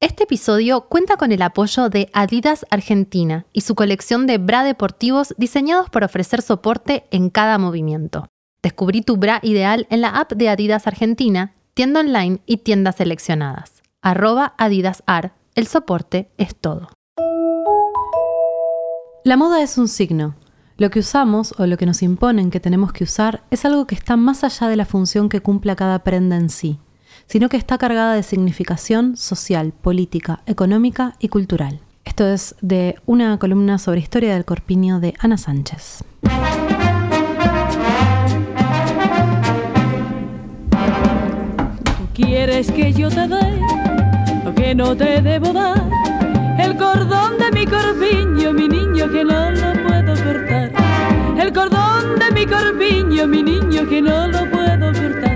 Este episodio cuenta con el apoyo de Adidas Argentina y su colección de bra deportivos diseñados para ofrecer soporte en cada movimiento. Descubrí tu bra ideal en la app de Adidas Argentina, tienda online y tiendas seleccionadas. Arroba AdidasAr. El soporte es todo. La moda es un signo. Lo que usamos o lo que nos imponen que tenemos que usar es algo que está más allá de la función que cumpla cada prenda en sí, sino que está cargada de significación social, política, económica y cultural. Esto es de una columna sobre historia del corpiño de Ana Sánchez. ¿Quieres que yo te dé lo que no te debo dar? El cordón de mi corpiño, mi niño, que no lo puedo cortar. El cordón de mi corpiño, mi niño, que no lo puedo cortar.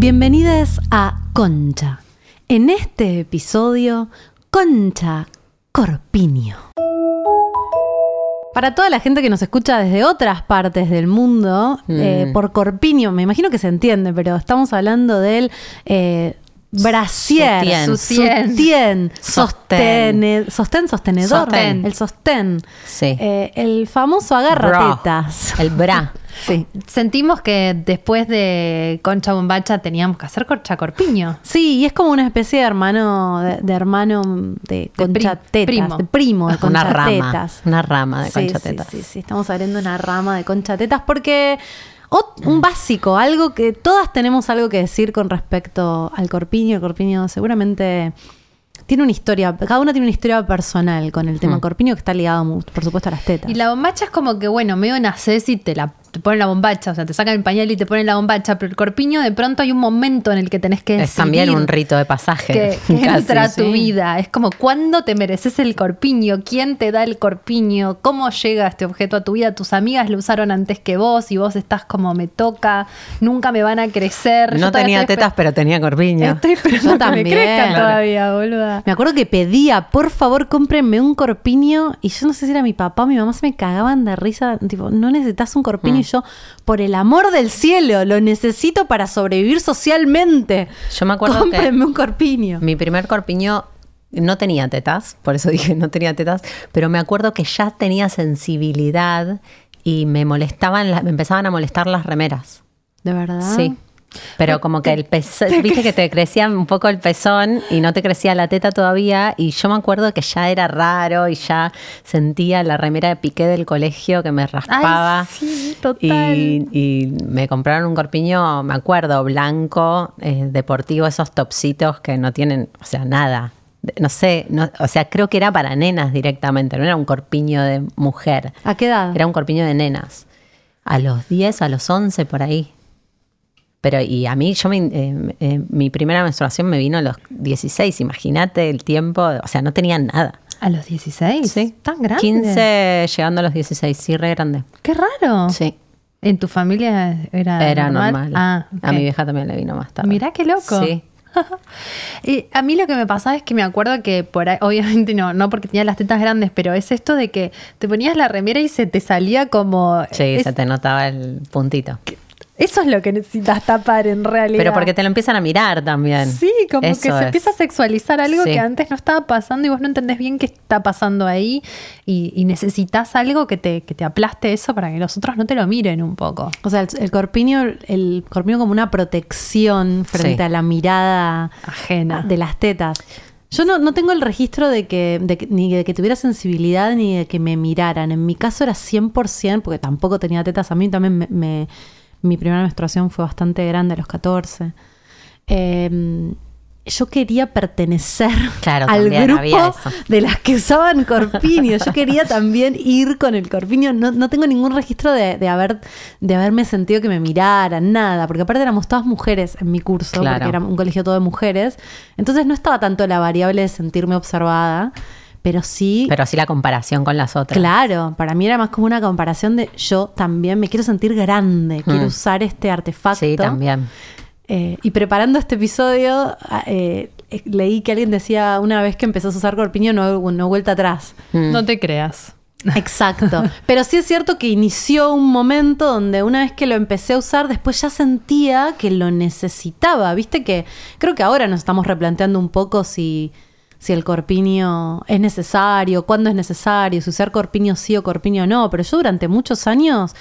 Bienvenidos a Concha. En este episodio, Concha Corpiño. Para toda la gente que nos escucha desde otras partes del mundo, eh, por corpiño, me imagino que se entiende, pero estamos hablando del eh, brasier, sutien, sostén, Sostén. sostén, sostenedor, Sostén. el sostén, Sí. Eh, el famoso agarratetas. El bra. Sí. Sentimos que después de Concha Bombacha teníamos que hacer Concha Corpiño. Sí, y es como una especie de hermano, de, de hermano de concha pri- tetas, primo. de primo de Una concha rama. tetas. Una rama de Sí, concha sí, tetas. Sí, sí, estamos abriendo una rama de concha tetas porque un básico, algo que todas tenemos algo que decir con respecto al corpiño. El corpiño seguramente tiene una historia, cada una tiene una historia personal con el tema Mm. corpiño que está ligado, por supuesto, a las tetas. Y la bombacha es como que, bueno, medio nacés y te la te ponen la bombacha, o sea, te sacan el pañal y te ponen la bombacha, pero el corpiño de pronto hay un momento en el que tenés que Es también un rito de pasaje. que, que casi, entra a tu sí. vida. Es como, ¿cuándo te mereces el corpiño? ¿Quién te da el corpiño? ¿Cómo llega este objeto a tu vida? Tus amigas lo usaron antes que vos y vos estás como, me toca, nunca me van a crecer. No tenía tetas, pero tenía corpiño. Estoy esperando Yo que también. me crezcan Claro. todavía, boluda. Me acuerdo que pedía, por favor, cómprenme un corpiño. Y yo no sé si era mi papá o mi mamá, se me cagaban de risa. Tipo, no necesitas un corpiño. Mm. Y yo, por el amor del cielo, lo necesito para sobrevivir socialmente. Yo me acuerdo que Cómprenme un corpiño. mi primer corpiño no tenía tetas, por eso dije no tenía tetas, pero me acuerdo que ya tenía sensibilidad y me molestaban, me empezaban a molestar las remeras. ¿De verdad? Sí. Pero como que el pezón, viste que te crecía un poco el pezón y no te crecía la teta todavía. Y yo me acuerdo que ya era raro y ya sentía la remera de piqué del colegio que me raspaba. Ay, sí, total. Y, y me compraron un corpiño, me acuerdo, blanco, eh, deportivo, esos topsitos que no tienen, o sea, nada. No sé, no- o sea, creo que era para nenas directamente, no era un corpiño de mujer. ¿A qué edad? Era un corpiño de nenas. A los 10, a los 11, por ahí. Pero, y a mí, yo me, eh, eh, mi primera menstruación me vino a los 16, imagínate el tiempo, o sea, no tenía nada. ¿A los 16? Sí. ¿Tan grande? 15 llegando a los 16, sí, re grande. Qué raro. Sí, ¿En tu familia era, era normal. Ah, A mi vieja también le vino más tarde. Mirá qué loco. Sí. Y a mí lo que me pasaba es que me acuerdo que por ahí, obviamente no, no porque tenía las tetas grandes, pero es esto de que te ponías la remera y se te salía como... Sí, es- se te notaba el puntito. Eso es lo que necesitas tapar en realidad. Pero porque te lo empiezan a mirar también. Sí, como Eso que se es. empieza a sexualizar algo Sí. que antes no estaba pasando y vos no entendés bien qué está pasando ahí y, y necesitas algo que te, que te aplaste eso para que los otros no te lo miren un poco. O sea, el, el corpiño, el corpiño como una protección frente Sí. a la mirada Ajena. de las tetas. Yo no, no tengo el registro de que, de que- ni de que tuviera sensibilidad ni de que me miraran. En mi caso era 100%, porque tampoco tenía tetas. A mí también me, me- mi primera menstruación fue bastante grande, a los 14. Eh, yo quería pertenecer Claro, al grupo de las que usaban corpiño. Yo quería también ir con el corpiño. No, no tengo ningún registro de, de haber, de haberme sentido que me miraran, nada. Porque aparte éramos todas mujeres en mi curso, Claro. porque era un colegio todo de mujeres. Entonces no estaba tanto la variable de sentirme observada. Pero sí... Pero así la comparación con las otras. Claro, para mí era más como una comparación de yo también me quiero sentir grande, quiero Mm. usar este artefacto. Sí, también. Eh, y preparando este episodio, eh, eh, leí que alguien decía una vez que empezó a usar corpiño, no, no vuelta atrás. Mm. No te creas. Exacto. Pero sí es cierto que inició un momento donde una vez que lo empecé a usar, después ya sentía que lo necesitaba. Viste que creo que ahora nos estamos replanteando un poco si, si el corpiño es necesario, cuándo es necesario, si usar corpiño sí o corpiño no. Pero yo durante muchos años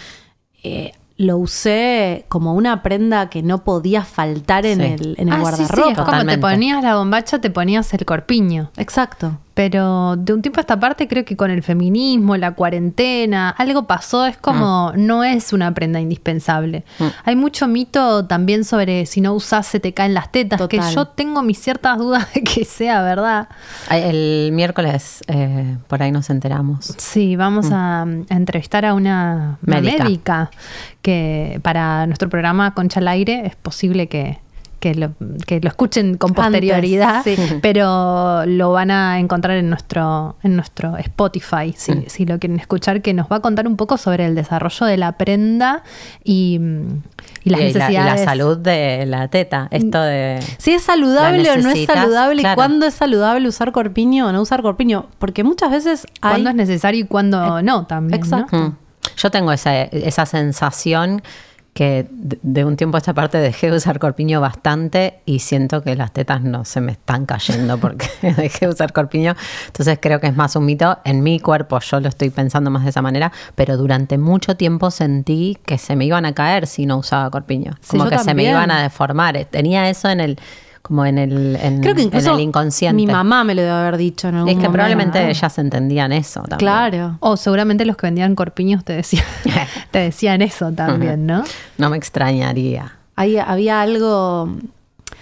eh, lo usé como una prenda que no podía faltar en Sí. el, en el Ah, sí, sí, guardarropa. es como te ponías la bombacha, te ponías el corpiño. Exacto. Pero de un tiempo a esta parte creo que con el feminismo, la cuarentena, algo pasó, es como no es una prenda indispensable. Mm. Hay mucho mito también sobre si no usas se te caen las tetas, que yo tengo mis ciertas dudas de que sea verdad. El miércoles eh, por ahí nos enteramos. Sí, vamos a, a entrevistar a una una médica. Médica. que para nuestro programa Concha al Aire es posible que, que, lo, que lo escuchen con Antes, posterioridad, sí. pero lo van a encontrar en nuestro, en nuestro Spotify, si, Mm. si lo quieren escuchar, que nos va a contar un poco sobre el desarrollo de la prenda y, mm, y las Y la- y la, necesidades. salud de la teta. Esto de. Si es saludable o no es saludable, y cuándo es saludable usar corpiño o no usar corpiño. Porque muchas veces hay. Cuándo es necesario y cuándo no también. ¿no? Exacto. Mm. Yo tengo esa, esa sensación que de, un tiempo a esta parte dejé de usar corpiño bastante y siento que las tetas no se me están cayendo porque dejé de usar corpiño. Entonces creo que es más un mito. En mi cuerpo yo lo estoy pensando más de esa manera, pero durante mucho tiempo sentí que se me iban a caer si no usaba corpiño. Como que se me iban a deformar. Tenía eso en el como en el, en, Creo que en incluso el inconsciente. mi mamá me lo debe haber dicho en algún es que momento. probablemente ellas entendían eso también. Claro. O seguramente los que vendían corpiños te decían, te decían eso también, ¿no? No me extrañaría. Ahí había algo.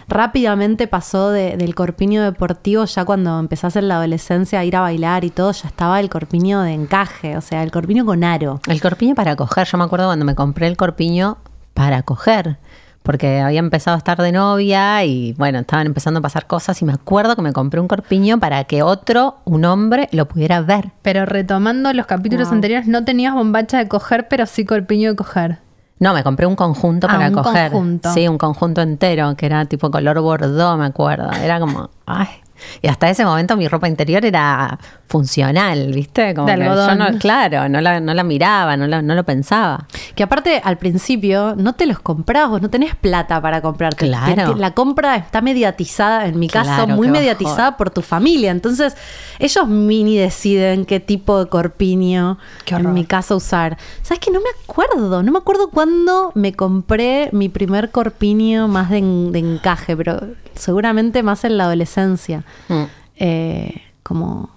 Rápidamente pasó de- del corpiño deportivo, ya cuando empezás en la adolescencia a ir a bailar y todo, ya estaba el corpiño de encaje, o sea, el corpiño con aro. El corpiño para coger, yo me acuerdo cuando me compré el corpiño para coger, porque había empezado a estar de novia y bueno, estaban empezando a pasar cosas y me acuerdo que me compré un corpiño para que otro, un hombre, lo pudiera ver. Pero retomando los capítulos Wow. anteriores, no tenías bombacha de coger, pero sí corpiño de coger. No, me compré un conjunto Ah, para un coger. conjunto. Sí, un conjunto entero, que era tipo color bordó, me acuerdo. Era como, ay. Y hasta ese momento mi ropa interior era funcional, ¿viste? Como De que yo no, claro, no la, no la miraba, no, la- no lo pensaba. Que aparte, al principio, no te los comprabas, vos no tenés plata para comprarte. Claro. Te- te- La compra está mediatizada, en mi caso, muy mediatizada por tu familia. Entonces, ellos mini deciden qué tipo de corpiño, en mi caso, usar. ¿Sabes que No me acuerdo, no me acuerdo cuándo me compré mi primer corpiño más de, en- de encaje, pero seguramente más en la adolescencia. Mm. Eh, como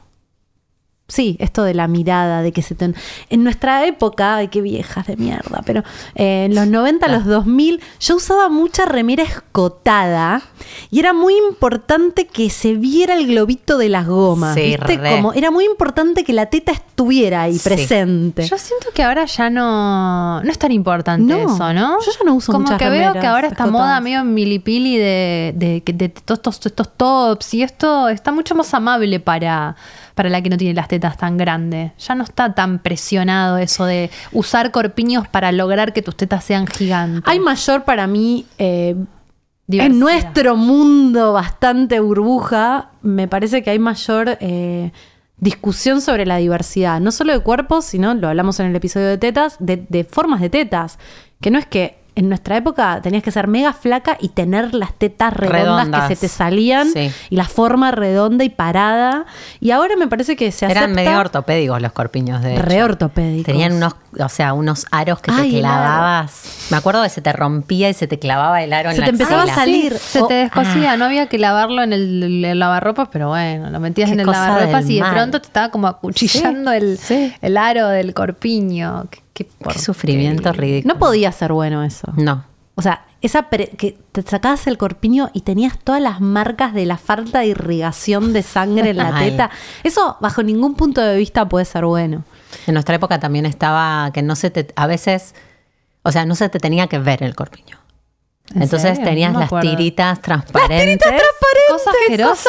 Sí, esto de la mirada, de que se te... En nuestra época, ay, qué viejas de mierda, pero eh, en los 90, los 2000, yo usaba mucha remera escotada y era muy importante que se viera el globito de las gomas, Sí, ¿viste? Como era muy importante que la teta estuviera ahí Sí. presente. Yo siento que ahora ya no, no es tan importante No, eso, ¿no? yo ya no uso Como muchas que veo que ahora esta escotadas. moda medio milipili de, de, de, de estos tops y esto está mucho más amable para, para la que no tiene las tetas tan grandes. Ya no está tan presionado eso de usar corpiños para lograr que tus tetas sean gigantes. Hay mayor para mí... eh. En nuestro mundo bastante burbuja, me parece que hay mayor eh, discusión sobre la diversidad, no solo de cuerpos, sino, lo hablamos en el episodio de tetas, de, de formas de tetas. Que no es que en nuestra época tenías que ser mega flaca y tener las tetas redondas, Redondas. que se te salían Sí. y la forma redonda y parada. Y ahora me parece que se Eran acepta medio ortopédicos los corpiños de re ortopédicos. Tenían unos, o sea, unos aros que Ay, te clavabas. Me acuerdo que se te rompía y se te clavaba el aro en Se la te empezaba a salir. Se Oh, te descosía, no había que lavarlo en el, el lavarropas, pero bueno, lo metías Qué en el lavarropas y de pronto te estaba como acuchillando el, sí. el aro del corpiño. Qué, qué Qué porquería. sufrimiento ridículo. No podía ser bueno eso. No. O sea, esa pre- que te sacabas el corpiño y tenías todas las marcas de la falta de irrigación de sangre en la teta. Eso bajo ningún punto de vista puede ser bueno. En nuestra época también estaba que no se te, a veces, o sea, no se te tenía que ver el corpiño. ¿En Entonces serio? tenías No me las acuerdo. tiritas transparentes. Cosa asquerosa.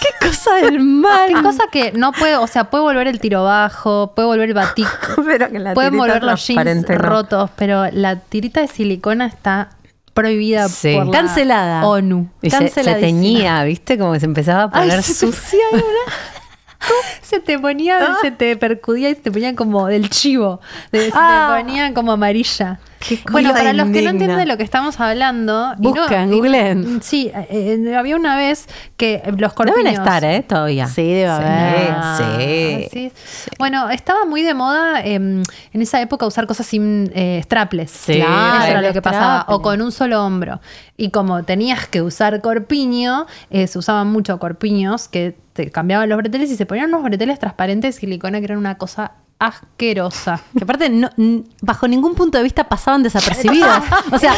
¿Qué cosa del mal. Qué cosa que no puede, o sea, puede volver el tiro bajo, puede volver el batik, Pero que la pueden volver los jeans no. rotos, pero la tirita de silicona está prohibida Sí. por la Cancelada. ONU. Y se, teñía, ¿viste? Como que se empezaba a poner Ay, sucia. se te ponía, se te percudía y se te ponían como del chivo. de- se Ah. te ponían como amarilla. Bueno, para los que no entienden de lo que estamos hablando. no- Buscan, y- googleen. Sí, eh, eh, había una vez que los corpiños... Deben estar, ¿eh? Todavía. Sí, debe haber. Sí. Sí. Bueno, estaba muy de moda eh, en esa época usar cosas sin eh, strapless. Sí. Eso era lo que pasaba. O con un solo hombro. Y como tenías que usar corpiño, eh, se usaban mucho corpiños que te cambiaban los breteles y se ponían unos breteles transparentes de silicona que eran una cosa asquerosa. Que aparte, no- bajo ningún punto de vista pasaban desapercibidos. O sea,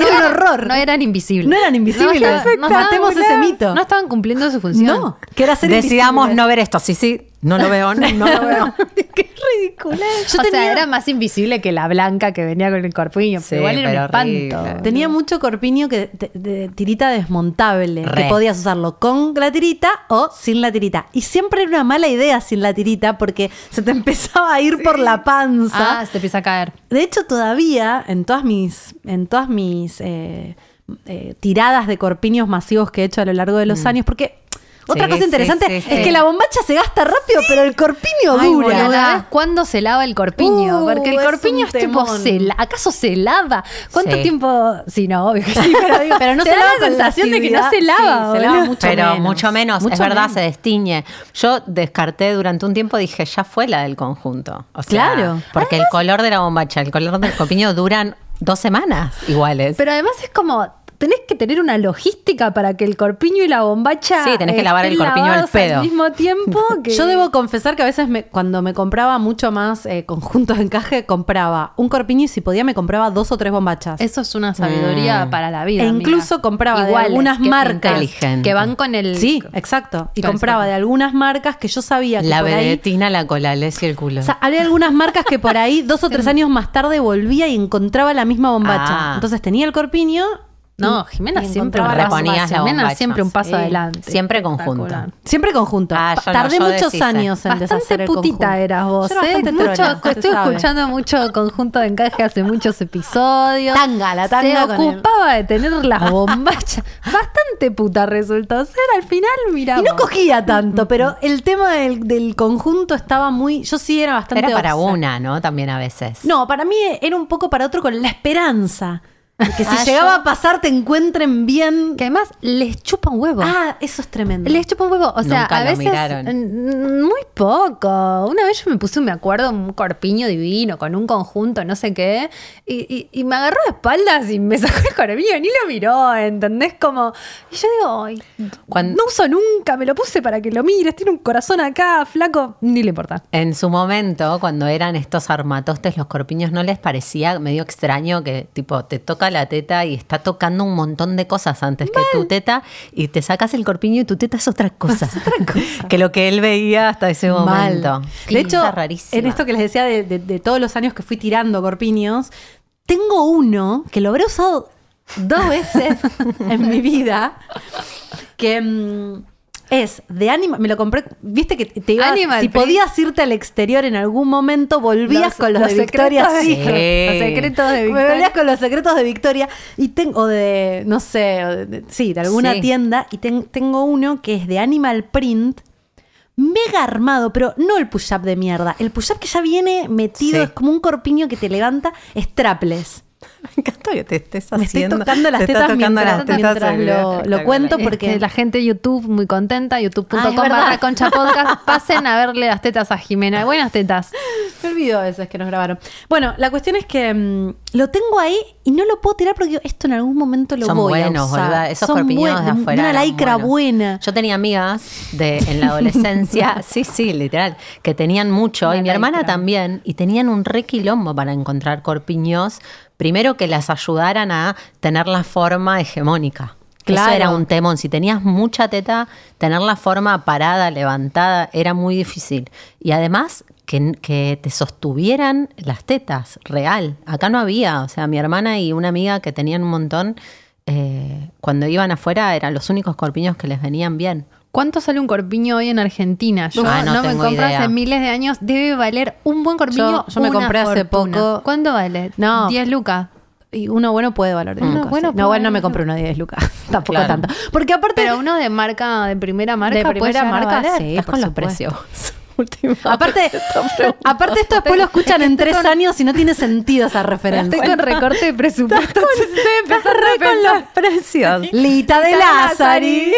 era un horror. No eran invisibles. No eran invisibles. estaban- Matemos ese mito. No estaban cumpliendo su función. No, que era ser Decidamos invisibles. no ver esto. Sí, sí. No lo veo, no, no lo veo. Qué ridícula. Yo o tenía, sea, era más invisible que la blanca que venía con el corpiño. Sí, pero igual era un espanto. horrible. tenía mucho corpiño que de, de tirita desmontable. Re. Que podías usarlo con la tirita o sin la tirita. Y siempre era una mala idea sin la tirita porque se te empezaba a ir por la panza. Ah, se te empieza a caer. De hecho, todavía en todas mis, en todas mis eh, eh, tiradas de corpiños masivos que he hecho a lo largo de los años, porque otra Sí, cosa interesante sí, es sí. que la bombacha se gasta rápido, pero el corpiño Ay, dura. boluda, ¿sabes cuándo se lava el corpiño? Uh, Porque el corpiño es tipo, se la- ¿acaso se lava? ¿Cuánto Sí. tiempo? Sí, no, obvio que sí, pero digo, Pero no te se da lava la sensación de que no se lava. Sí, se lava mucho Pero menos. mucho menos, Mucho es verdad, menos. se destiñe. Yo descarté durante un tiempo, dije, ya fue la del conjunto. O sea, Claro. Porque el color de la bombacha, el color del copiño duran dos semanas iguales. Pero además es como, tenés que tener una logística para que el corpiño y la bombacha Sí, tenés que lavar el corpiño al pedo. al mismo tiempo que... Yo debo confesar que a veces me- cuando me compraba mucho más eh, conjuntos de encaje, compraba un corpiño y si podía me compraba dos o tres bombachas. Eso es una sabiduría Mm. para la vida. E amiga. incluso compraba de algunas que- marcas. Inteligente. Que van con el... Sí, exacto. Y compraba de algunas marcas que yo sabía que la por ahí vedetina, la colales y el culo. O sea, había algunas marcas que por ahí dos o tres años más tarde volvía y encontraba la misma bombacha. Ah. Entonces tenía el corpiño. No, Jimena siempre Reponías la Jimena siempre un paso Sí. adelante. Siempre conjunto. Siempre conjunto. Ah, no, Tardé yo muchos deshice. años en deshacer Bastante el putita conjunto. eras vos, Yo ¿eh? Mucho- estoy sabe. escuchando mucho conjunto de encaje hace muchos episodios. Tanga, la tanga Se con el- ocupaba de tener las bombachas. Bastante puta resultó ser. Al final, mira. Y no cogía tanto, pero el tema del, del conjunto estaba muy. Yo sí era bastante. Era para obsa. una, ¿no? También a veces. No, para mí era un poco para otro con la esperanza. Que si Ah, llegaba yo- a pasar te encuentren bien. Que además les chupa un huevo. Ah, eso es tremendo. Les chupa un huevo. O sea, Nunca a lo veces. miraron. mm, Muy poco. Una vez yo me puse, me acuerdo, un corpiño divino con un conjunto, no sé qué. Y, y- y me agarró de espaldas y me sacó el corpiño. Ni lo miró, ¿entendés? Como. Y yo digo, ay, Cuando- no uso nunca, me lo puse para que lo mires. Tiene un corazón acá, flaco. Ni le importa. En su momento, cuando eran estos armatostes, los corpiños, ¿no les parecía medio extraño que, tipo, te toca la teta y está tocando un montón de cosas antes que tu teta y te sacas el corpiño y tu teta es otra cosa? que lo que él veía hasta ese momento. Mal. De hecho, rarísima. en esto que les decía de, de- de todos los años que fui tirando corpiños, tengo uno que lo habré usado dos veces en mi vida, que mm, es de Animal, me lo compré, viste que te ibas, Animal si Print. podías irte al exterior en algún momento, volvías Los- con los, los de Victoria Secret. Los secretos de Me Victoria. volvías con los secretos de Victoria y tengo de, no sé, o de- sí, de alguna Sí. tienda y ten- tengo uno que es de Animal Print mega armado, pero no el push-up de mierda. El push-up que ya viene metido, Sí. es como un corpiño que te levanta, strapless. Me encanta que te estés Me estoy haciendo. tocando las te tetas tocando mientras, las tetas, mientras se ve lo, cuento porque que la gente de YouTube muy contenta, youtube.com barra concha podcast, pasen a verle las tetas a Jimena. Buenas tetas. me olvido a veces que nos grabaron. Bueno, la cuestión es que mm, lo tengo ahí y no lo puedo tirar porque esto en algún momento lo Son voy buenos, a usar. boluda. Esos Son corpiños buenos, de afuera. Una lycra buena. Yo tenía amigas de, en la adolescencia, sí, sí, literal, que tenían mucho, Una y mi hermana también, y tenían un re quilombo para encontrar corpiños. Primero que las ayudaran a tener la forma hegemónica. Claro. Eso era un temón. Si tenías mucha teta, tener la forma parada, levantada, era muy difícil. Y además, que, que te sostuvieran las tetas, real. Acá no había. O sea, mi hermana y una amiga que tenían un montón, eh, cuando iban afuera, eran los únicos corpiños que les venían bien. ¿Cuánto sale un corpiño hoy en Argentina? Yo Ah, no no, me compro idea. hace miles de años. Debe valer un buen corpiño. Yo- yo me una compré hace fortuna. poco- ¿Cuánto vale? No. 10 lucas. Y uno bueno puede valer 10 Uno lucas. bueno sí. puede No, bueno, no me compré uno de 10 lucas. Tampoco Claro. tanto. Porque aparte. Pero uno de marca, de primera marca, de puede primera a marca, valer. sí, con los precios. últimamente. Aparte, aparte esto después lo escuchan en tres años y no tiene sentido esa referencia. Estoy con recorte de presupuesto. Empezar con los precios. Lita de Lázari.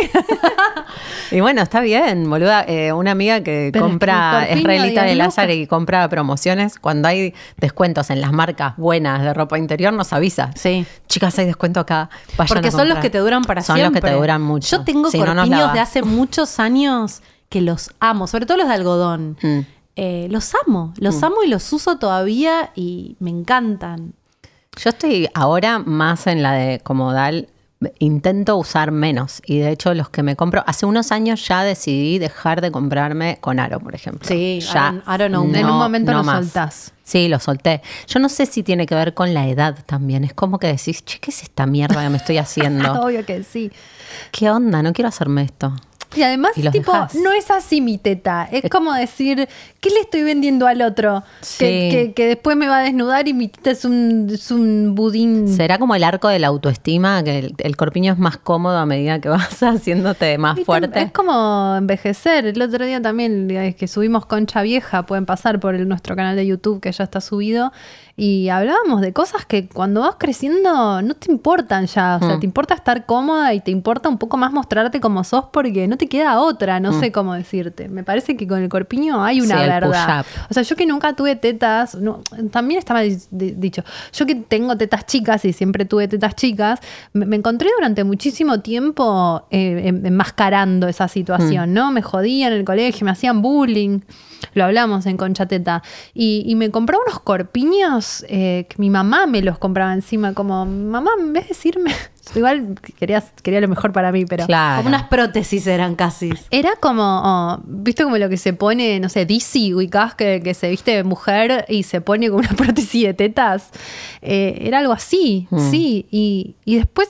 Y bueno, está bien, boluda. Eh, una amiga que Pero compra, es corpiño, realita de 10 Lázaro lucas. y compra promociones, cuando hay descuentos en las marcas buenas de ropa interior, nos avisa. Sí. Chicas, hay descuento acá. vayan Porque a son los que te duran para Son siempre. los que te duran mucho. Yo tengo Si no, corpiños lavas. de hace muchos años que los amo, sobre todo los de algodón. Mm. Eh, los amo, los amo y los uso todavía y me encantan. Yo estoy ahora más en la de comodal. Intento usar menos y de hecho los que me compro, hace unos años ya decidí dejar de comprarme con aro, por ejemplo. Sí, ya. aro- no. En un momento lo más. soltás. Sí, lo solté. Yo no sé si tiene que ver con la edad también. Es como que decís, che, ¿qué es esta mierda que me estoy haciendo? Obvio que sí. ¿Qué onda? No quiero hacerme esto. Y además, Y tipo, dejás. no es así mi teta. Es como decir, ¿qué le estoy vendiendo al otro? Sí. Que, que- que después me va a desnudar y mi teta es un, es un budín. ¿Será como el arco de la autoestima? Que el, el corpiño es más cómodo a medida que vas haciéndote más fuerte. Es como envejecer. El otro día también eh, que subimos Concha Vieja, pueden pasar por el- nuestro canal de YouTube que ya está subido. Y hablábamos de cosas que cuando vas creciendo no te importan ya. O sea, Mm. te importa estar cómoda y te importa un poco más mostrarte como sos porque no te queda otra. No sé cómo decirte. Me parece que con el corpiño hay una Mm. Sí, verdad. O sea, yo que nunca tuve tetas, no, también estaba di- di- dicho, yo que tengo tetas chicas y siempre tuve tetas chicas, me, me encontré durante muchísimo tiempo eh, em- enmascarando esa situación, Mm. ¿no? Me jodían en el colegio, me hacían bullying, lo hablamos en Concha Teta, y, y me compraba unos corpiños eh, que mi mamá me los compraba encima, como, mamá, en vez de decirme, igual quería, quería lo mejor para mí, pero... claro. Como unas prótesis eran casi. Era como, oh, ¿viste como lo que se pone, no sé, DC, ubicás, que, que se viste de mujer y se pone con una prótesis de tetas? Eh, era algo así, Mm. sí. Y, y después,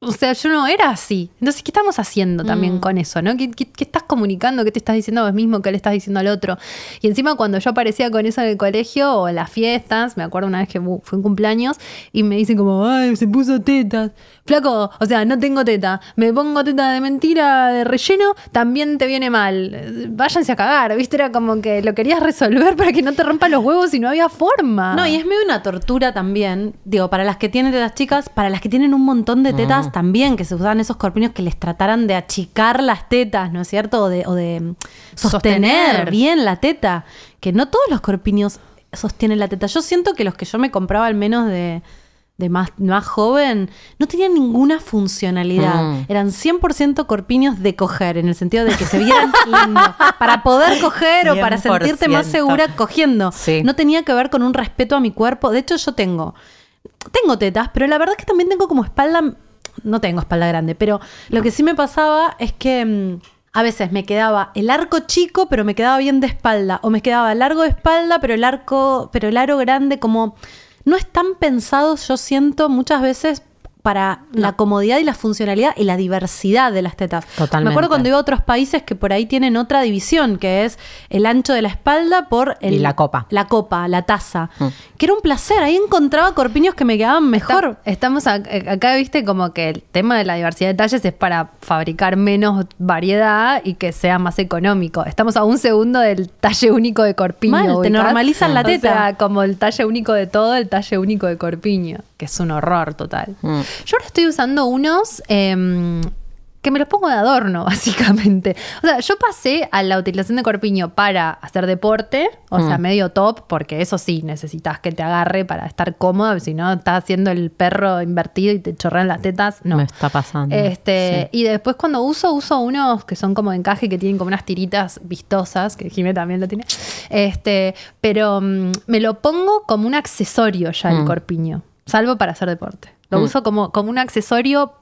o sea, yo no era así. Entonces, ¿qué estamos haciendo también con eso, no? ¿Qué, qué, qué estás comunicando? ¿Qué te estás diciendo a vos mismo? ¿Qué le estás diciendo al otro? Y encima, cuando yo aparecía con eso en el colegio o en las fiestas, me acuerdo una vez que uh, fue un cumpleaños y me dicen como, ay, se puso tetas. Flaco, o sea, no tengo teta. Me pongo teta de mentira, de relleno, también te viene mal. Váyanse a cagar, ¿viste? Era como que lo querías resolver para que no te rompan los huevos y no había forma. No, y es medio una tortura también, digo, para las que tienen tetas chicas, para las que tienen un montón de tetas también, que se usaban esos corpiños que les trataran de achicar las tetas, ¿no es cierto? O de, o de mm, sostener, Sostener. bien la teta, que no todos los corpiños sostienen la teta. Yo siento que los que yo me compraba al menos de, de más, más joven no tenían ninguna funcionalidad. Mm. Eran 100% corpiños de coger, en el sentido de que se vieran para poder coger o para sentirte más 100%. segura cogiendo. Sí. No tenía que ver con un respeto a mi cuerpo. De hecho, yo tengo, tengo tetas, pero la verdad es que también tengo como espalda, no tengo espalda grande, pero lo que sí me pasaba es que mm, a veces me quedaba el arco chico, pero me quedaba bien de espalda, o me quedaba largo de espalda, pero el arco, pero el aro grande, como no están pensados, yo siento muchas veces para la comodidad y la funcionalidad y la diversidad de las tetas. Totalmente. Me acuerdo cuando iba a otros países que por ahí tienen otra división, que es el ancho de la espalda por el, Y la copa. La copa, la taza. Mm. Que era un placer. Ahí encontraba corpiños que me quedaban mejor. Está- estamos eh, acá, viste, como que el tema de la diversidad de talles es para fabricar menos variedad y que sea más económico. Estamos a un segundo del talle único de corpiño. Mal, te normalizan la O teta. sea, como el talle único de todo, el talle único de corpiño, que es un horror total. Mm. Yo ahora estoy usando unos em, que me los pongo de adorno, básicamente. O sea, yo pasé a la utilización de corpiño para hacer deporte, o sea, Mm. medio top, porque eso sí, necesitas que te agarre para estar cómoda, si no, estás haciendo el perro invertido y te chorrean las tetas, no. Me está pasando. Este, Sí. y después cuando uso, uso unos que son como de encaje, que tienen como unas tiritas vistosas, que Jimé también lo tiene. Este, pero mm, me lo pongo como un accesorio ya el Mm. corpiño, salvo para hacer deporte. Lo Mm. uso como, como un accesorio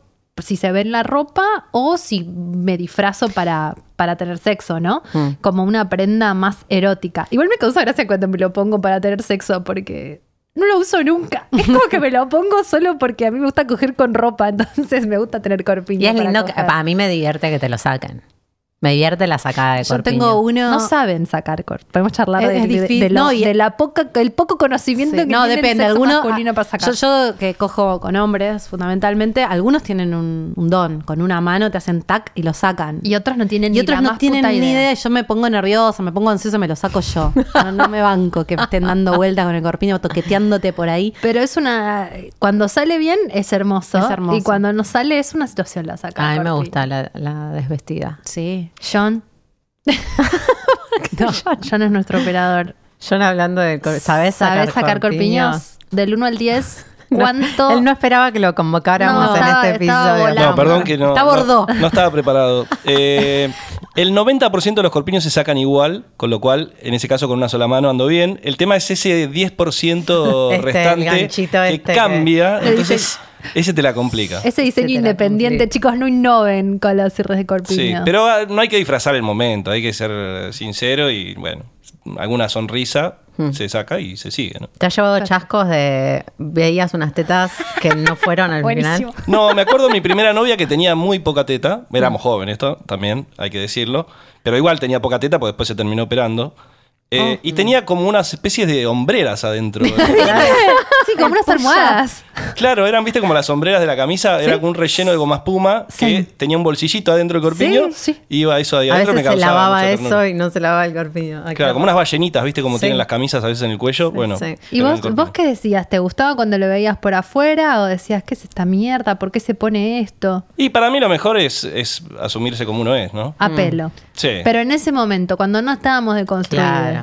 si se ve en la ropa o si me disfrazo para, para tener sexo, ¿no? Mm. Como una prenda más erótica. Igual me causa gracia cuando me lo pongo para tener sexo porque no lo uso nunca. Es como que me lo pongo solo porque a mí me gusta coger con ropa, entonces me gusta tener corpiño. Y es para lindo que coger. a mí me divierte que te lo saquen. Me divierte la sacada de Yo corpiño. tengo uno. No saben sacar cor. Podemos charlar Es- de, es de- difícil. de lo- No, y- de la poca, el poco conocimiento Sí, que no, tiene el depende. sexo Algunos, masculino para sacar. yo, yo que cojo con hombres, fundamentalmente, algunos tienen un, un don. Con una mano te hacen tac y lo sacan. y otros no tienen Y ni otros la no más tienen puta ni idea. idea. y Yo me pongo nerviosa, me pongo ansiosa, me lo saco yo. No, no me banco que me estén dando vueltas con el corpiño, toqueteándote por ahí. Pero es una. Cuando sale bien es hermoso. Es hermoso. Y cuando no sale es una situación la sacar. A mí me corpiño. gusta la, la desvestida. Sí. John. John es nuestro operador. No hablando de... ¿Sabes sacar, ¿Sabes sacar corpiños? Del 1 al 10. ¿Cuánto? Él no esperaba que lo convocáramos No, en estaba- este episodio. No, perdón que no. Está no- bordó. No, estaba preparado. Eh, el 90% de los corpiños se sacan igual, con lo cual, en ese caso, con una sola mano ando bien. El tema es ese 10% Este, restante que este que- cambia. Entonces, ese te la complica. Ese diseño independiente, complica. chicos, no innoven con los cierres de corpiño. Sí, pero ah, no hay que disfrazar el momento, hay que ser sincero y, bueno, alguna sonrisa Hmm. se saca y se sigue, ¿no? ¿Te has llevado chascos de... Veías unas tetas que no fueron al Buenísimo. final? No, me acuerdo de mi primera novia que tenía muy poca teta. Éramos jóvenes, esto también, hay que decirlo. Pero igual tenía poca teta porque después se terminó operando. Eh, Y tenía como unas especies de hombreras adentro. Sí, como unas almohadas. claro, eran, viste, como las sombreras de la camisa. Era como un relleno de goma espuma que tenía un bolsillito adentro del corpiño. Sí, sí. Y iba eso ahí A adentro. veces me se lavaba eso ternura. y no se lavaba el corpiño. Claro, como unas ballenitas, viste, como Sí. tienen las camisas a veces en el cuello. Bueno. sí. ¿Y vos, vos qué decías? ¿Te gustaba cuando lo veías por afuera o decías, qué es esta mierda? ¿Por qué se pone esto? Y para mí lo mejor es, es asumirse como uno es, ¿no? A pelo. Sí. Pero en ese momento, cuando no estábamos deconstruidos. Claro.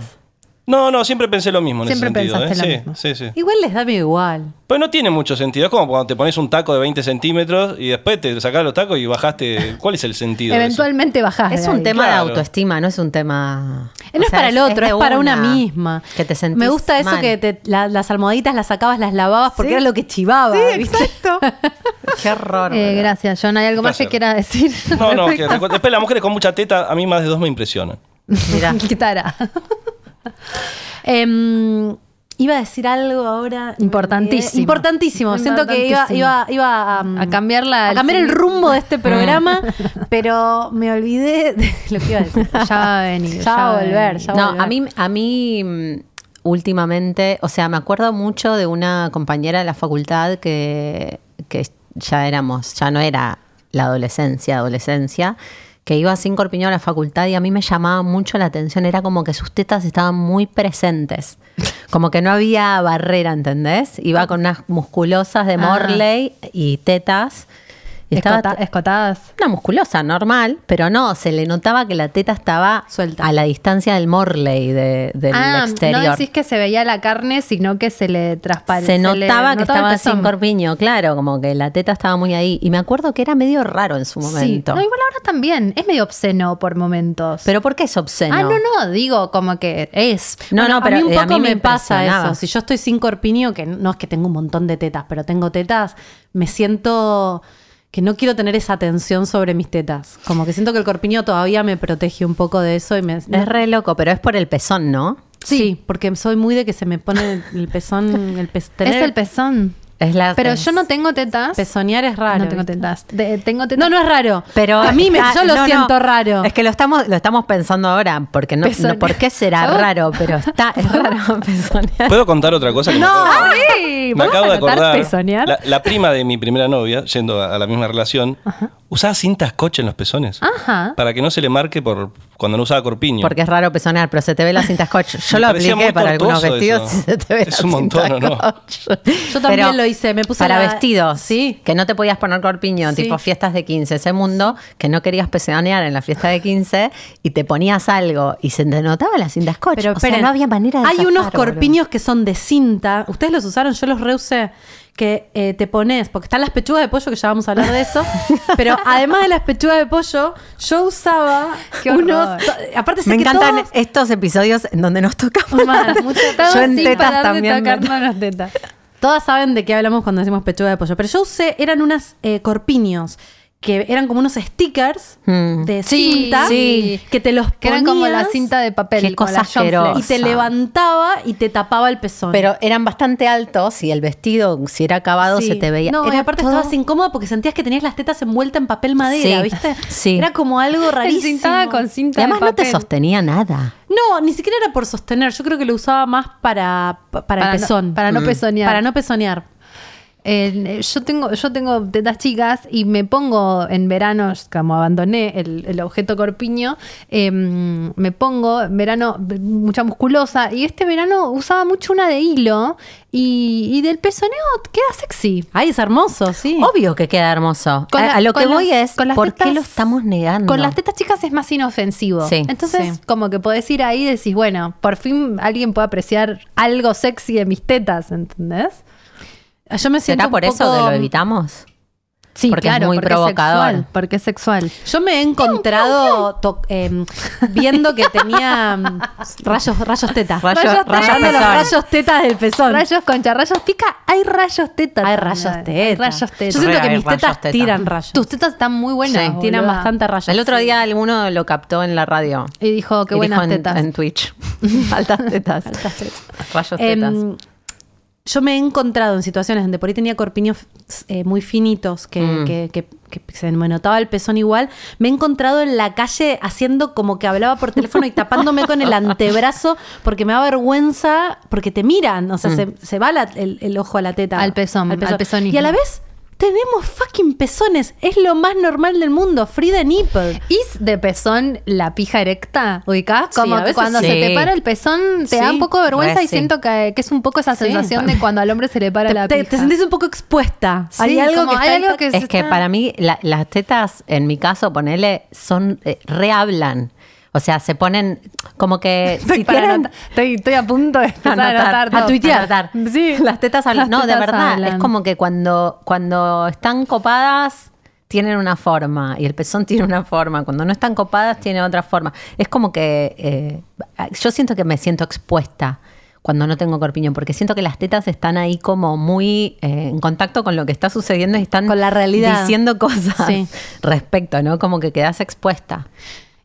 No, no, siempre pensé lo mismo en Siempre ese sentido. pensaste ¿eh? lo sí, mismo. sí, sí. Igual les da medio igual. Pues no tiene mucho sentido. Es como cuando te pones un taco de 20 centímetros y después te sacás los tacos y bajaste. ¿Cuál es el sentido? Eventualmente bajás. Es de un ahí. tema Claro. de autoestima, no es un tema... No o es sea, para el otro, es, para una misma. Que te sentís Me gusta eso mal. que te- la- las almohaditas las sacabas, las lavabas porque Sí. era lo que chivaba. ¿viste? Qué horror. Eh, gracias, John. ¿Hay algo más que quieras decir? No, no, que después las mujeres con mucha teta, a mí más de dos me impresionan. Mirá. ¿Qué tará? Em, iba a decir algo ahora. Importantísimo. Importantísimo. Siento que iba, iba, iba a, A cambiarla. a cambiar el rumbo de este programa, pero me olvidé de lo que iba a decir. Ya va a venir. Ya va a volver, ya va No, volver. a mí, a mí mm, últimamente, o sea, me acuerdo mucho de una compañera de la facultad que, que ya éramos, ya no era la adolescencia, adolescencia, que iba sin corpiño a la facultad y a mí me llamaba mucho la atención, era como que sus tetas estaban muy presentes, como que no había barrera, ¿entendés? Iba con unas musculosas de Ah. Morley y tetas. Y estaba Escota- escotadas. una musculosa normal, pero no, se le notaba que la teta estaba Suelta. a la distancia del Morley de- del ah, exterior. no decís que se veía la carne, sino que se le trasparecía. se notaba que estaba sin corpiño, claro, como que la teta estaba muy ahí. Y me acuerdo que era medio raro en su Sí. momento. No, igual ahora también. Es medio obsceno por momentos. Pero ¿por qué es obsceno? Ah, no, no, digo como que es. No, Bueno, no, pero a mí un eh, poco me, pasa impresionaba. eso. Si yo estoy sin corpiño, que no es que tengo un montón de tetas, pero tengo tetas, me siento que no quiero tener esa tensión sobre mis tetas. Como que siento que el corpiño todavía me protege un poco de eso y me... Es re loco, pero es por el pezón, ¿no? Sí, porque soy muy de que se me pone el pezón, el pez, tener- Es el pezón. Es la, Pero es- yo no tengo tetas. pezonear es raro. no tengo ¿viste? tetas. De- tengo tetas. No, no es raro. Pero a mí me, está- yo lo no, no. siento raro. Es que lo estamos, lo estamos pensando ahora, porque no, no ¿por qué será raro? Pero está, es raro pezonear. ¿Puedo contar otra cosa? Que me acabo- ¡Ay! Me ¿Vamos acabo de anotar acordar. pezonear? La, la prima de mi primera novia, yendo a, a la misma relación, usaba cinta scotch en los pezones. Ajá. Para que no se le marque por cuando no usaba corpiño. Porque es raro pezonear, pero se te ve la cinta scotch. Yo Me lo apliqué para algunos vestidos eso. y se te ve Es la un montón, cinta ¿o no? scotch. Yo también Pero lo hice, me puse para la- vestidos, Sí. que no te podías poner corpiño, Sí. tipo fiestas de 15, ese mundo, que no querías pezonear en la fiesta de 15 y te ponías algo y se te notaba la cinta scotch. Pero o sea, esperen, no había manera de Hay zafar, unos corpiños que son de cinta. Ustedes los usaron, yo los reusé. Que eh, te pones, porque están las pechugas de pollo, que ya vamos a hablar de eso. pero además de las pechugas de pollo, yo usaba unos. Aparte, sé Me que encantan todos- estos episodios en donde nos tocamos. Mal, mucho- Yo en tetas de también. tocarnos las tetas. Todas saben de qué hablamos cuando decimos pechuga de pollo. Pero yo usé, eran unas eh, corpiños que eran como unos stickers Mm. de cinta sí. que te los Que eran como la ponías cinta de papel. Qué cosa y te levantaba y te tapaba el pezón. Pero eran bastante altos y el vestido, si era acabado, Sí. se te veía. No, y aparte todo- estabas incómoda porque sentías que tenías las tetas envueltas en papel madera, Sí, ¿viste? sí. Era como algo rarísimo. Con Y cinta además de no te sostenía nada. No, ni siquiera era por sostener. Yo creo que lo usaba más para, pa- para, Para el no- pezón. para no pezonear. Para no pezonear. Eh, yo tengo yo tengo tetas chicas y me pongo en verano, como abandoné el, el objeto corpiño, eh, me pongo en verano mucha musculosa y este verano usaba mucho una de hilo y, y del pezoneo queda sexy. Ay, es hermoso, sí. Obvio que queda hermoso. Con a, la- a lo que voy es, con las ¿por qué lo estamos negando? Con las tetas chicas es más inofensivo. Sí. Entonces, Sí. como que podés ir ahí y decís, bueno, por fin alguien puede apreciar algo sexy de mis tetas, ¿entendés? Yo me siento ¿Será un por eso poco- que lo evitamos? Sí, Porque es muy porque provocador. Es sexual, porque es sexual. Yo me he encontrado to- em, viendo que tenía mm, rayos, rayos tetas. Rayos- Rayos rayos tetas. Los rayos tetas del pezón. Rayos concha, rayos pica, hay rayos tetas. Hay rayos tetas. rayos tetas. Yo siento que mis rayos tetas teta. tiran rayos. Tus tetas están muy buenas. Sí, tiran bastante rayos. El otro día alguno lo captó en la radio. Y dijo, qué Y buenas dijo en, tetas. en Twitch. Altas tetas. Rayos tetas. Em, yo me he encontrado en situaciones donde por ahí tenía corpiños eh, muy finitos, que, Mm. que- que- que se me notaba el pezón igual. Me he encontrado en la calle haciendo como que hablaba por teléfono y tapándome con el antebrazo porque me da vergüenza, porque te miran, o sea, Mm. se, se va la- el, el ojo a la teta. Al pezón, al pezonismo. Y a la vez tenemos fucking pezones. Es lo más normal del mundo. The nipple. ¿Is de pezón la pija erecta? ¿Ubicás? Sí, Como veces cuando sí. se te para el pezón te da Sí. un poco de vergüenza y sí. siento que, que es un poco esa Sí. sensación de cuando al hombre se le para la Te, pija. te sentís un poco expuesta. Sí, hay algo como que hay está- algo que se Es que para mí la- las tetas, en mi caso, ponele, son eh, rehablan. O sea, se ponen como que Estoy, si anotar- estoy, estoy a punto de empezar a Anotar, a todo. tuitear. Sí. Las tetas hablan. No, de verdad. hablan. Es como que cuando, cuando están copadas tienen una forma y el pezón tiene una forma. Cuando no están copadas tiene otra forma. Es como que eh, yo siento que me siento expuesta cuando no tengo corpiño, porque siento que las tetas están ahí como muy eh, en contacto con lo que está sucediendo y están Con la realidad. diciendo cosas Sí. respecto, ¿no? Como que quedas expuesta.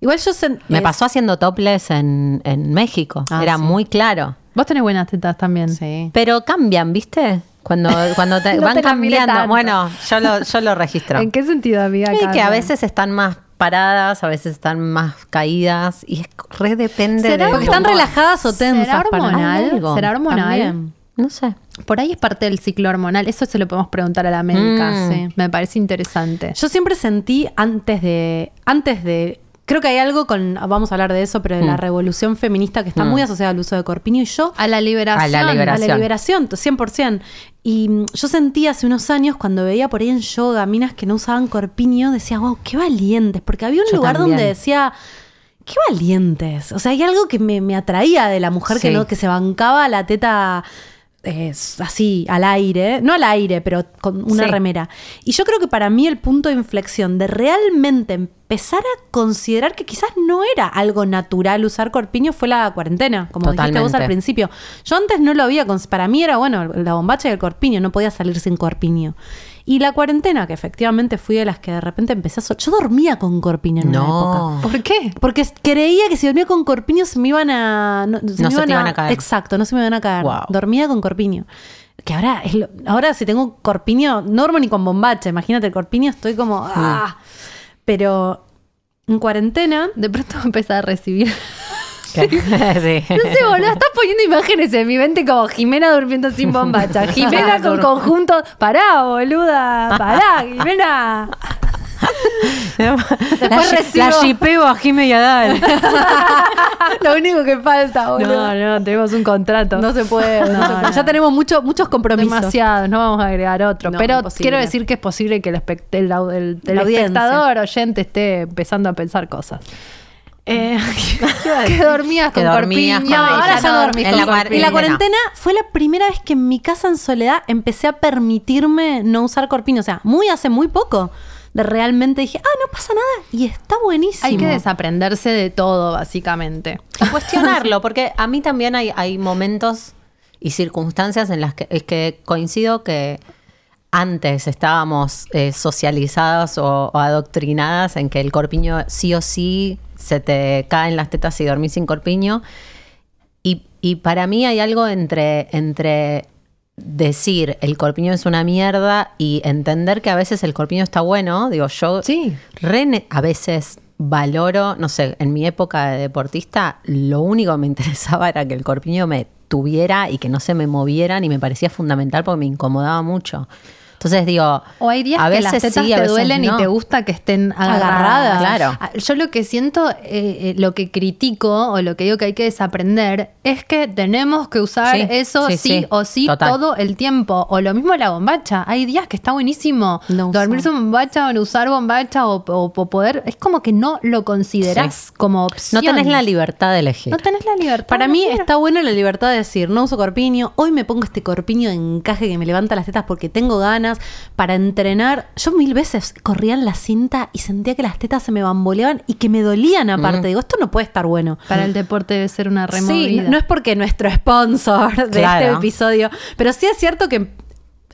Igual yo Me es- pasó haciendo topless en, en México. Ah, Era sí. muy claro. Vos tenés buenas tetas también. Sí. Pero cambian, ¿viste? Cuando, cuando te- No van te cambiando. Bueno, yo lo, yo lo registro. ¿En qué sentido, amiga? Sí, que a veces están más paradas, a veces están más caídas y es re depende ¿Será de Porque están relajadas o tensas. ¿Será para- hormonal? Algo. ¿Será hormonal? También. No sé. Por ahí es parte del ciclo hormonal. Eso se lo podemos preguntar a la médica. Mm. Sí, me parece interesante. Yo siempre sentí antes de. Antes de. Creo que hay algo con. Vamos a hablar de eso, pero de la Mm. revolución feminista que está Mm. muy asociada al uso de corpiño. Y yo. A la liberación. A la liberación. A la liberación, 100%. Y mm, yo sentí hace unos años cuando veía por ahí en yoga minas que no usaban corpiño, decía, wow, qué valientes. Porque había un Yo lugar también. donde decía, qué valientes. O sea, hay algo que me, me atraía de la mujer que no que se bancaba la teta eh, así, al aire. No al aire, pero con una Sí. remera. Y yo creo que para mí el punto de inflexión de realmente empezar a considerar que quizás no era algo natural usar corpiño fue la cuarentena, como dijiste vos al principio. Yo antes no lo había, para mí era, bueno, la bombacha y el corpiño, no podía salir sin corpiño. Y la cuarentena, que efectivamente fui de las que de repente empecé a... so- Yo dormía con corpiño en una época. No. ¿Por qué? Porque creía que si dormía con corpiño se me iban a... No, No se te iban a caer. Exacto, no se me iban a caer. Wow. Dormía con corpiño. Que ahora, es lo- ahora si tengo corpiño, no duermo ni con bombacha. Imagínate el corpiño, estoy como... ¡ah! Pero en cuarentena... De pronto empecé a recibir. No sé, boludo, estás poniendo imágenes en mi mente como Jimena durmiendo sin bombacha. Jimena con conjunto. Pará, boluda. Pará, Jimena. la, shipeo a Jime y a Dal. Lo único que falta, boludo. No, no, tenemos un contrato. No se puede, no. Ya tenemos mucho- muchos compromisos. Demasiado, no vamos a agregar otro. Pero quiero decir que es posible que el, el, el- el espectador oyente esté empezando a pensar cosas. Eh, que dormías con corpiño ahora ya no dormís En con la cuar- corpiño. Y la Cuarentena. cuarentena fue la primera vez que en mi casa en soledad empecé a permitirme no usar corpiño. O sea, muy hace muy poco. De realmente dije, ah, no pasa nada. Y está buenísimo. Hay que desaprenderse de todo, básicamente. Y cuestionarlo, porque a mí también hay, hay momentos y circunstancias en las que es que coincido que antes estábamos eh, socializadas o, o adoctrinadas en que el corpiño sí o sí se te caen las tetas si dormís sin corpiño. Y, y para mí hay algo entre, entre decir el corpiño es una mierda y entender que a veces el corpiño está bueno. Digo, yo Sí. re a veces valoro, no sé, en mi época de deportista, lo único que me interesaba era que el corpiño me tuviera y que no se me moviera y me parecía fundamental porque me incomodaba mucho. Entonces digo, O hay días a que veces las tetas sí, te duelen no. y te gusta que estén agarradas. Agarradas. Claro. Ah, Yo lo que siento, eh, eh, lo que critico o lo que digo que hay que desaprender es que tenemos que usar Sí, eso sí, sí, sí, o sí total. todo el tiempo. O lo mismo la bombacha. Hay días que está buenísimo No dormirse en bombacha o usar bombacha o, o- o poder. Es como que no lo considerás Sí. como No opción. tenés la libertad de elegir. No tenés la libertad. Para de mí elegir. está buena la libertad de decir, no uso corpiño, hoy me pongo este corpiño de encaje que me levanta las tetas porque tengo ganas para entrenar. Yo mil veces corría en la cinta y sentía que las tetas se me bamboleaban y que me dolían aparte. Digo, esto no puede estar bueno. Para el deporte debe ser una Sí, removida. no, no es porque nuestro sponsor de Claro. este episodio, pero sí es cierto que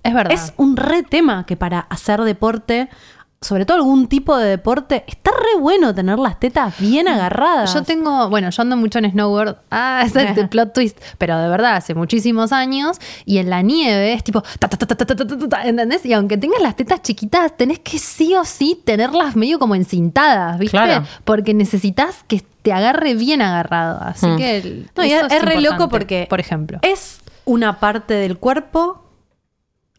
es verdad. es un re tema que para hacer deporte, sobre todo algún tipo de deporte, está re bueno tener las tetas bien agarradas. Yo tengo, bueno, yo ando mucho en snowboard, ah, es este plot twist, pero de verdad, hace muchísimos años, y en la nieve es tipo, ta, ¿entendés? Y aunque tengas las tetas chiquitas, tenés que sí o sí tenerlas medio como encintadas, ¿viste? Porque necesitas que te agarre bien agarrado. Así que... El, no, y es re loco porque, por ejemplo, es una parte del cuerpo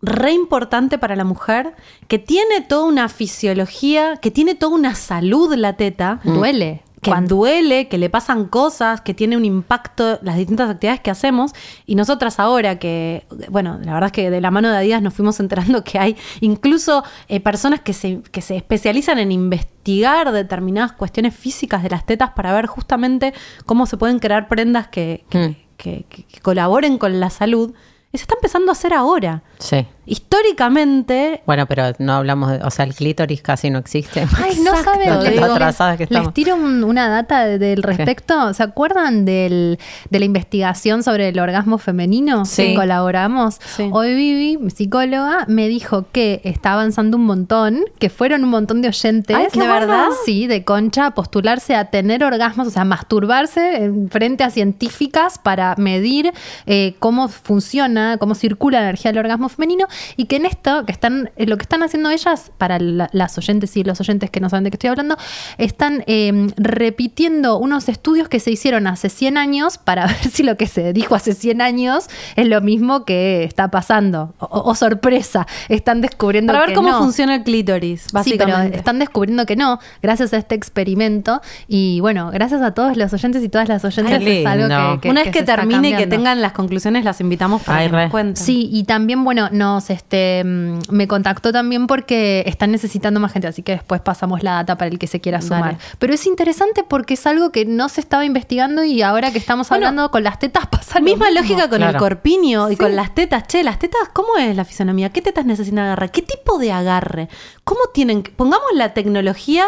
re importante para la mujer, que tiene toda una fisiología, que tiene toda una salud la teta, Duele. que Cuando- duele, que le pasan cosas, que tiene un impacto las distintas actividades que hacemos. Y nosotras ahora que, bueno, la verdad es que de la mano de Adidas nos fuimos enterando que hay incluso eh, personas que se, que se especializan en investigar determinadas cuestiones físicas de las tetas para ver justamente cómo se pueden crear prendas que, que- Mm. que- que- que colaboren con la salud. Y se está empezando a hacer ahora. Sí. Históricamente, Bueno, pero no hablamos de, o sea, el clítoris casi no existe. Ay, no saben. digo. les- que les estamos. tiro un- una data de- del respecto. ¿Se acuerdan del, de la investigación sobre el orgasmo femenino Sí. que colaboramos? Sí. Hoy Vivi, mi psicóloga, me dijo que está avanzando un montón, que fueron un montón de oyentes. Ay, ¿De bueno. verdad? Sí, de concha, a postularse a tener orgasmos, o sea, masturbarse en frente a científicas para medir eh, cómo funciona, cómo circula la energía del orgasmo femenino y que en esto, que están, eh, lo que están haciendo ellas, para la- las oyentes y los oyentes que no saben de qué estoy hablando, están eh, repitiendo unos estudios que se hicieron hace 100 años para ver si lo que se dijo hace 100 años es lo mismo que está pasando. O, sorpresa, están descubriendo para ver que cómo no. funciona el clítoris, Sí, pero básicamente. están descubriendo que no, gracias a este experimento. Y bueno, gracias a todos los oyentes y todas las oyentes. Qué es algo que, que- Una vez que, termine y que tengan las conclusiones, las invitamos para Ay, que nos cuenten. Sí, y también, bueno, nos este mm, me contactó también porque están necesitando más gente, así que después pasamos la data para el que se quiera sumar. Dale. Pero es interesante porque es algo que no se estaba investigando y ahora que estamos Bueno, hablando con las tetas pasa lo Misma mismo. lógica con Claro. el corpiño y con las tetas. Che, las tetas, ¿cómo es la fisonomía? ¿Qué tetas necesitan agarrar? ¿Qué tipo de agarre? ¿Cómo tienen que- Pongamos la tecnología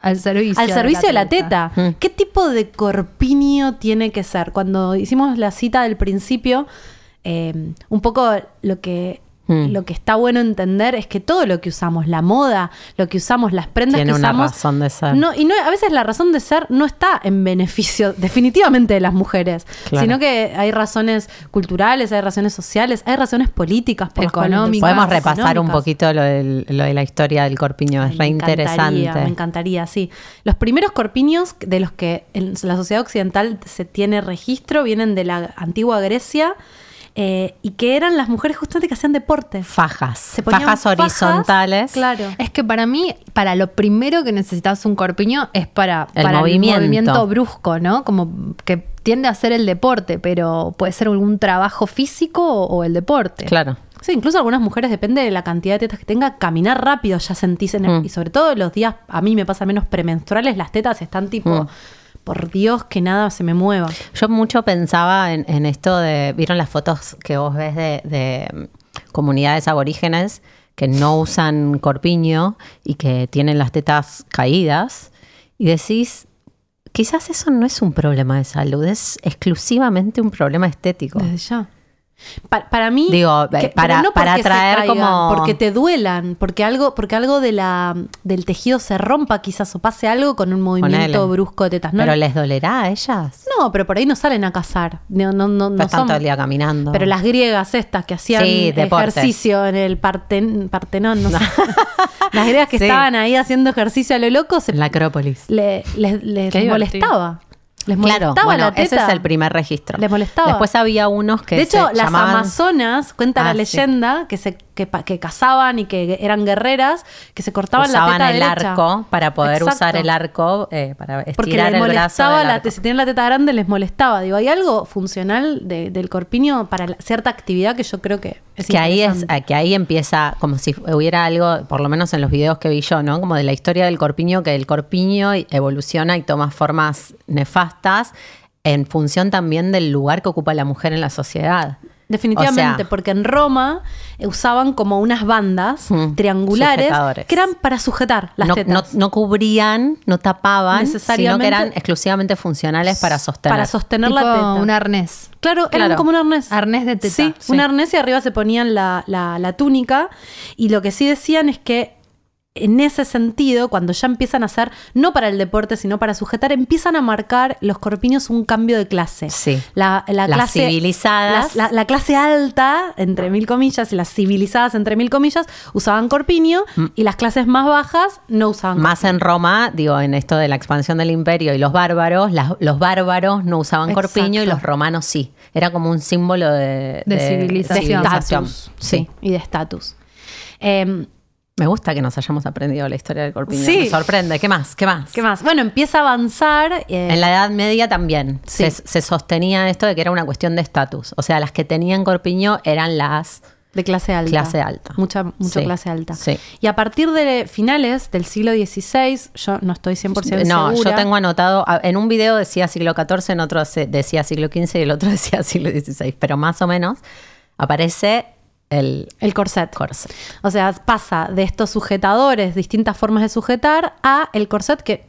al servicio, al servicio de la teta. Mm. ¿Qué tipo de corpiño tiene que ser? Cuando hicimos la cita del principio, eh, un poco lo que, Mm. lo que está bueno entender es que todo lo que usamos, la moda, lo que usamos, las prendas Tiene que una usamos. razón de ser. No, y no, a veces la razón de ser no está en beneficio definitivamente de las mujeres, Claro. sino que hay razones culturales, hay razones sociales, hay razones políticas, por Económicas. Podemos repasar un poquito lo, del- lo de la historia del corpiño, es re me interesante. Me encantaría, sí. Los primeros corpiños de los que en la sociedad occidental se tiene registro vienen de la antigua Grecia eh, y que eran las mujeres justamente que hacían deporte. Fajas, Se ponían fajas horizontales. Claro. Es que para mí, para lo primero que necesitas un corpiño es para, El para movimiento. el movimiento brusco, ¿no? Como que tiende a ser el deporte, pero puede ser algún trabajo físico o, o el deporte. Claro. Sí, incluso algunas mujeres, depende de la cantidad de tetas que tenga, caminar rápido ya sentís en el- Mm. Y sobre todo los días, a mmí me pasa menos premenstruales, las tetas están tipo, Mm. Por Dios, que nada se me mueva. Yo mucho pensaba en, en esto de, ¿vieron las fotos que vos ves de, de, mm, comunidades aborígenes que no usan corpiño y que tienen las tetas caídas? Y decís, quizás eso no es un problema de salud, es exclusivamente un problema estético. Desde ya. Pa- para mí Digo, eh, para- no para caigan, como- porque te duelan porque algo porque algo de la del tejido se rompa quizás o pase algo con un movimiento Ponele. brusco de tetas no, ¿Pero les dolerá a ellas? no pero por ahí no salen a cazar no no no, no Pero están son- todo el día caminando. pero las griegas estas que hacían Sí, ejercicio en el Parten, Partenón no sé las griegas que Sí. estaban ahí haciendo ejercicio a lo loco se En la Acrópolis. le- les, les Qué divertido. molestaba les Claro, bueno, la teta ese es el primer registro. Les molestaba. Después había unos que de hecho, se las llamaban- amazonas, cuenta la Ah, sí. leyenda, que se que, que cazaban y que eran guerreras, que se cortaban la usaban teta el derecha. arco para poder Exacto. usar el arco eh, para Porque estirar les el brazo la, si tenían la teta grande les molestaba. Digo, hay algo funcional de- del corpiño para la- cierta actividad que yo creo que es que ahí es que ahí empieza como si hubiera algo por lo menos en los videos que vi yo no como de la historia del corpiño que el corpiño evoluciona y toma formas nefastas en función también del lugar que ocupa la mujer en la sociedad Definitivamente, O sea, porque en Roma eh, usaban como unas bandas Mm, triangulares que eran para sujetar las no, tetas. no- no cubrían, no tapaban, sino Necesariamente- que eran exclusivamente funcionales para sostener. Para sostener Tipo la teta. un arnés. Claro, eran como un arnés. Arnés de teta. Sí, Sí. un arnés y arriba se ponían la, la- la túnica. Y lo que sí decían es que en ese sentido, cuando ya empiezan a hacer, no para el deporte, sino para sujetar, empiezan a marcar los corpiños un cambio de clase. Sí. La, la Las clase, civilizadas. La, la clase alta, entre mil comillas, y las civilizadas, entre mil comillas, usaban corpiño y las clases más bajas no usaban Mm. Más en Roma, digo, en esto de la expansión del imperio y los bárbaros, las- los bárbaros no usaban Exacto. corpiño y los romanos sí. Era como un símbolo de, De civilización. de. Sí, y de estatus. Em, Me gusta que nos hayamos aprendido la historia del corpiño. Sí. Me sorprende. ¿Qué más? ¿Qué más? ¿Qué más? Bueno, empieza a avanzar. eh, En la Edad Media también Sí. se, se sostenía esto de que era una cuestión de estatus. O sea, las que tenían corpiño eran las De clase alta. Clase alta. Mucha, mucha Sí, clase alta. sí. Y a partir de finales del siglo XVI, yo no estoy 100% No, segura. yo tengo anotado, en un video decía siglo XIV, en otro decía siglo XV y el otro decía siglo XVI, pero más o menos aparece el El corset. corset. O sea, pasa de estos sujetadores, distintas formas de sujetar, a el corset que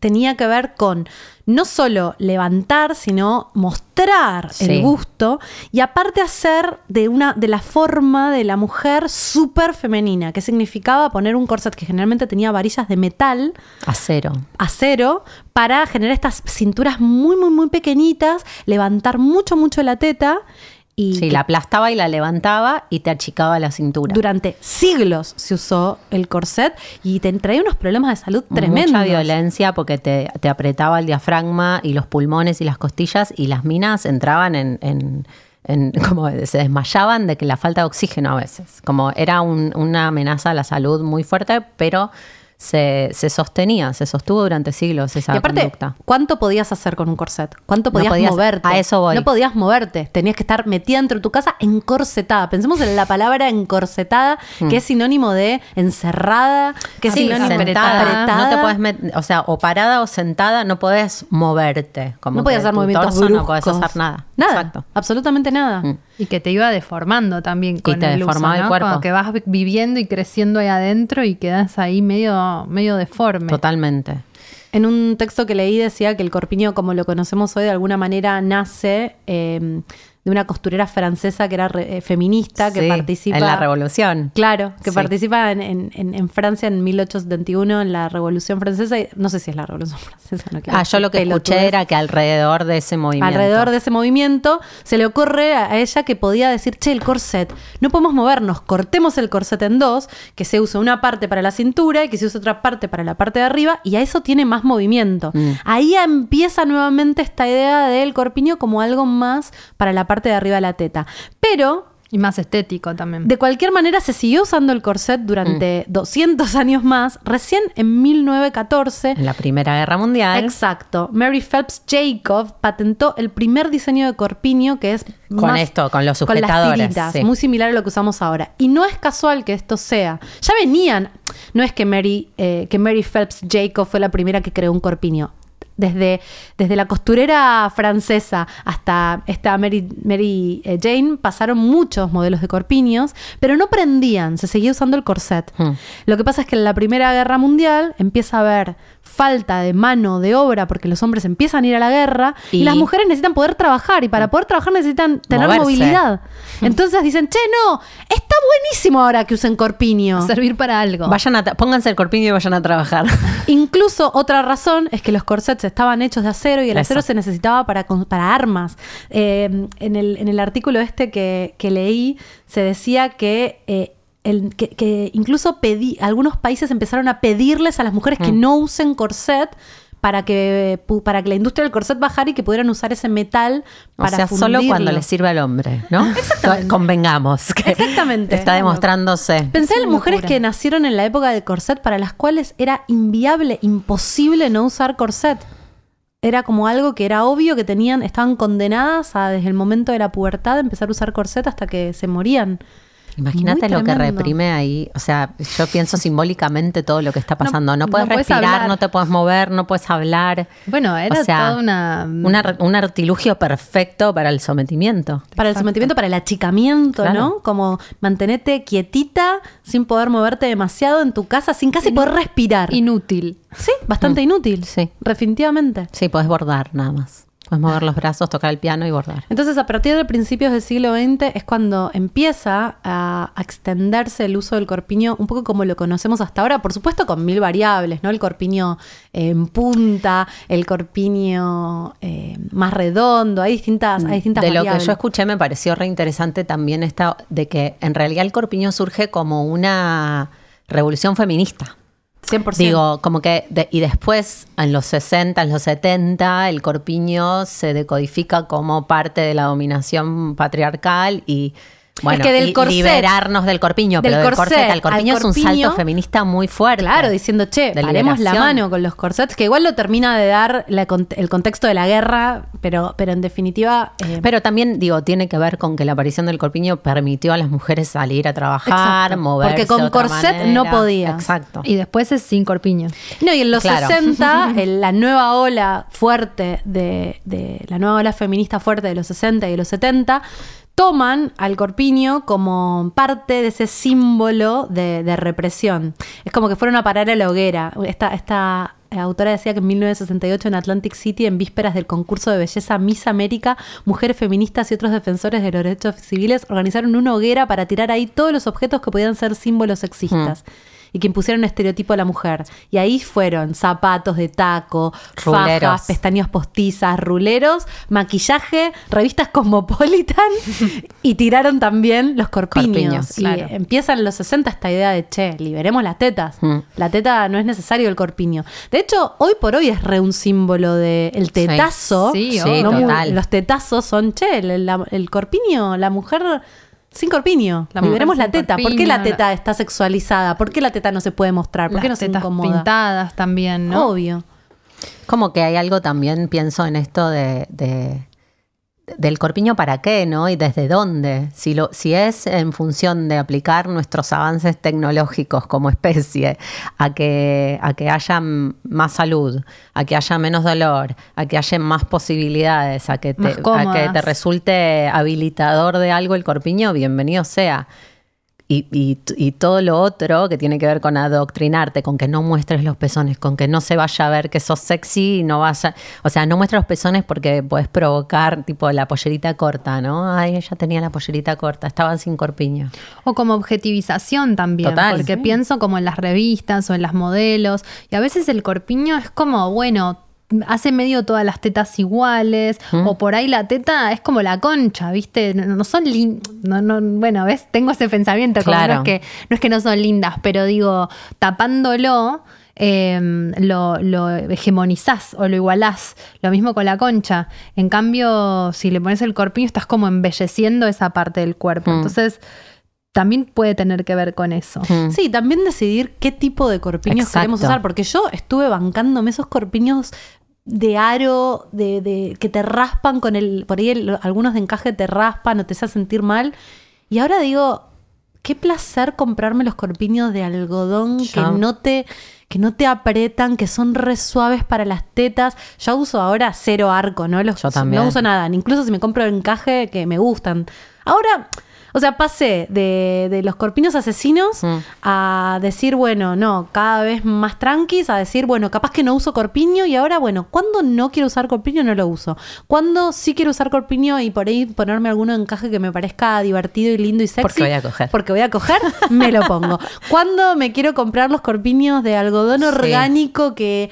tenía que ver con no solo levantar, sino mostrar Sí. el gusto y aparte hacer de una de la forma de la mujer súper femenina, que significaba poner un corset que generalmente tenía varillas de metal Acero. acero para generar estas cinturas muy, muy, muy pequeñitas, levantar mucho, mucho la teta y Sí, la aplastaba y la levantaba y te achicaba la cintura. durante siglos se usó el corset y te traía unos problemas de salud tremendos. Mucha violencia porque te, te apretaba el diafragma y los pulmones y las costillas y las minas entraban en, en- en- como se desmayaban de que la falta de oxígeno a veces. Como era un- una amenaza a la salud muy fuerte, pero se, se sostenía, se sostuvo durante siglos esa Y aparte, conducta. ¿cuánto podías hacer con un corset? ¿Cuánto No podías, podías- moverte? a eso voy. No podías moverte. Tenías que estar metida dentro de tu casa encorsetada. Pensemos en la palabra encorsetada, que es sinónimo de encerrada, que es Hmm. Sinónimo de apretada. no te met- o sea, o parada o sentada, no puedes moverte. Como no podías hacer movimientos bruscos. No puedes hacer nada. Nada, Exacto. absolutamente nada. Mm. Y que te iba deformando también con te el uso, deformaba el cuerpo. Como que vas vi- viviendo y creciendo ahí adentro y quedas ahí medio, medio deforme. Totalmente. En un texto que leí decía que el corpiño, como lo conocemos hoy, de alguna manera nace eh, de una costurera francesa que era re- eh, feminista, que Sí, participa en la revolución. Claro, que Sí. participa en, en- en- en Francia en 1871 en la Revolución Francesa. y- No sé si es la Revolución Francesa. No Ah, yo lo que escuché era que alrededor de ese movimiento. Alrededor de ese movimiento se le ocurre a ella que podía decir, che, el corset, no podemos movernos, cortemos el corset en dos, que se use una parte para la cintura y que se use otra parte para la parte de arriba, y a eso tiene más movimiento. Mm. Ahí empieza nuevamente esta idea del corpiño como algo más para la parte de arriba de la teta. Pero Y más estético también. de cualquier manera, se siguió usando el corset durante Mm. 200 años más. Recién en 1914, En la Primera Guerra Mundial. exacto, Mary Phelps Jacob patentó el primer diseño de corpiño que es Con más- esto, con los con las sujetadores, tiritas, sí. muy similar a lo que usamos ahora. Y no es casual que esto sea. Ya venían. No es que Mary, eh, que Mary Phelps Jacob fue la primera que creó un corpiño. Desde, desde la costurera francesa hasta esta Mary, Mary eh, Jane pasaron muchos modelos de corpiños, pero no prendían, se seguía usando el corset. Hmm. Lo que pasa es que en la Primera Guerra Mundial empieza a haber falta de mano de obra porque los hombres empiezan a ir a la guerra y, Y- las mujeres necesitan poder trabajar y para poder trabajar necesitan tener Moverse. movilidad. Entonces dicen, che, no, está buenísimo ahora que usen corpiño. Servir para algo. Vayan a pónganse el corpiño y vayan a trabajar. Incluso otra razón es que los corsets estaban hechos de acero y el Eso. acero se necesitaba para, para armas. Eh, en, el, en el artículo este que, que leí se decía que, eh, el- que, que incluso pedí, algunos países empezaron a pedirles a las mujeres que no usen corset para que, para que la industria del corset bajara y que pudieran usar ese metal O para sea, solo cuando le sirve al hombre, ¿no? Exactamente. Convengamos que Exactamente. está demostrándose. Pensé en Es mujeres locura. que nacieron en la época del corset para las cuales era inviable, imposible no usar corset. Era como algo que era obvio que tenían, estaban condenadas a desde el momento de la pubertad empezar a usar corset hasta que se morían. Imagínate lo que reprime ahí. O sea, yo pienso simbólicamente todo lo que está pasando. No, no puedes respirar, no te puedes mover, no puedes hablar. Bueno, era O sea, toda una... Una- un artilugio perfecto para el sometimiento. Para el sometimiento, para el achicamiento, Claro. ¿no? Como mantenerte quietita, sin poder moverte demasiado en tu casa, sin casi poder respirar. Inútil. sí, bastante inútil. Mm. Sí. Definitivamente. Sí, puedes bordar nada más. Puedes mover los brazos, tocar el piano y bordar. Entonces, a partir de principios del siglo XX es cuando empieza a, a extenderse el uso del corpiño un poco como lo conocemos hasta ahora, por supuesto con mil variables, ¿no? El corpiño en punta, el corpiño eh, más redondo, hay distintas, hay distintas de lo que yo escuché me pareció re interesante también esta de que en realidad el corpiño surge como una revolución feminista. 100%. Digo, como que, de- y después, en los 60, en los 70, el corpiño se decodifica como parte de la dominación patriarcal y, bueno, que del corset- liberarnos del corpiño, del pero del corset corset al al corpiño es un corpiño, salto feminista muy fuerte. Claro, diciendo, che, paremos la mano con los corsets, que igual lo termina de dar la el contexto de la guerra, pero, pero en definitiva... eh, Pero también, digo, tiene que ver con que la aparición del corpiño permitió a las mujeres salir a trabajar, Exacto, moverse. porque con de otra corset manera. no podías. Exacto. Y después es sin corpiño. No, y en los Claro. 60, en la nueva ola fuerte de, de- la nueva ola feminista fuerte de los 60 y de los 70, toman al corpiño como parte de ese símbolo de, represión. Es como que fueron a parar a la hoguera. Esta, esta autora decía que en 1968 en Atlantic City, en vísperas del concurso de belleza Miss América, mujeres feministas y otros defensores de los derechos civiles organizaron una hoguera para tirar ahí todos los objetos que podían ser símbolos sexistas. Y que impusieron un estereotipo a la mujer. Y ahí fueron zapatos de taco, Ruleros. fajas, pestañas postizas, ruleros, maquillaje, revistas Cosmopolitan y tiraron también los corpiños. Corpiños, y claro. empieza en los 60 esta idea de, che, liberemos las tetas. Mm. La teta no es necesario el corpiño. De hecho, hoy por hoy es re un símbolo de el tetazo. Sí, Sí. No total. los tetazos son, che, el, el corpiño, la mujer sin corpiño. La Liberemos la teta. ¿Por qué la teta está sexualizada? ¿Por qué la teta no se puede mostrar? ¿Por qué no Las se tetas incomoda? pintadas también, ¿no? Obvio. Como que hay algo también, pienso en esto de, de- del corpiño para qué, ¿no? Y desde dónde. Si, lo, si es en función de aplicar nuestros avances tecnológicos como especie a que, a que haya más salud, a que haya menos dolor, a que haya más posibilidades, a que te, a que te resulte habilitador de algo el corpiño, bienvenido sea. Y, y- y todo lo otro que tiene que ver con adoctrinarte, con que no muestres los pezones, con que no se vaya a ver que sos sexy y no vaya. O sea, no muestres los pezones porque puedes provocar, tipo, la pollerita corta, ¿no? Ay, ella tenía la pollerita corta, estaban sin corpiño. O como objetivización también, Total. porque Sí. pienso como en las revistas o en las modelos, y a veces el corpiño es como, bueno, hace medio todas las tetas iguales, o por ahí la teta es como la concha, ¿viste? No, no son lindas, no, no, bueno, ¿ves? Tengo ese pensamiento, como Claro. no, es que, no es que no son lindas, pero digo, tapándolo... eh, lo, lo hegemonizás o lo igualás. Lo mismo con la concha. En cambio, si le pones el corpiño, estás como embelleciendo esa parte del cuerpo. Mm. Entonces, también puede tener que ver con eso. Mm. Sí, también decidir qué tipo de corpiños Exacto. queremos usar, porque yo estuve bancándome esos corpiños de aro, de, de- que te raspan con el, por ahí el- algunos de encaje te raspan o te hacen sentir mal. Y ahora digo, qué placer comprarme los corpiños de algodón que no te que no te apretan, que son re suaves para las tetas. Yo uso ahora cero arco, ¿no? Los, Yo también. No uso nada, incluso si me compro el encaje que me gustan. Ahora, O sea, pasé de, de los corpiños asesinos Mm. a decir, bueno, no, cada vez más tranquis, a decir, bueno, capaz que no uso corpiño y ahora, bueno, cuando no quiero usar corpiño no lo uso. Cuando sí quiero usar corpiño y por ahí ponerme alguno encaje que me parezca divertido y lindo y sexy. Porque voy a coger. Porque voy a coger, me lo pongo. Cuando me quiero comprar los corpiños de algodón Sí. orgánico que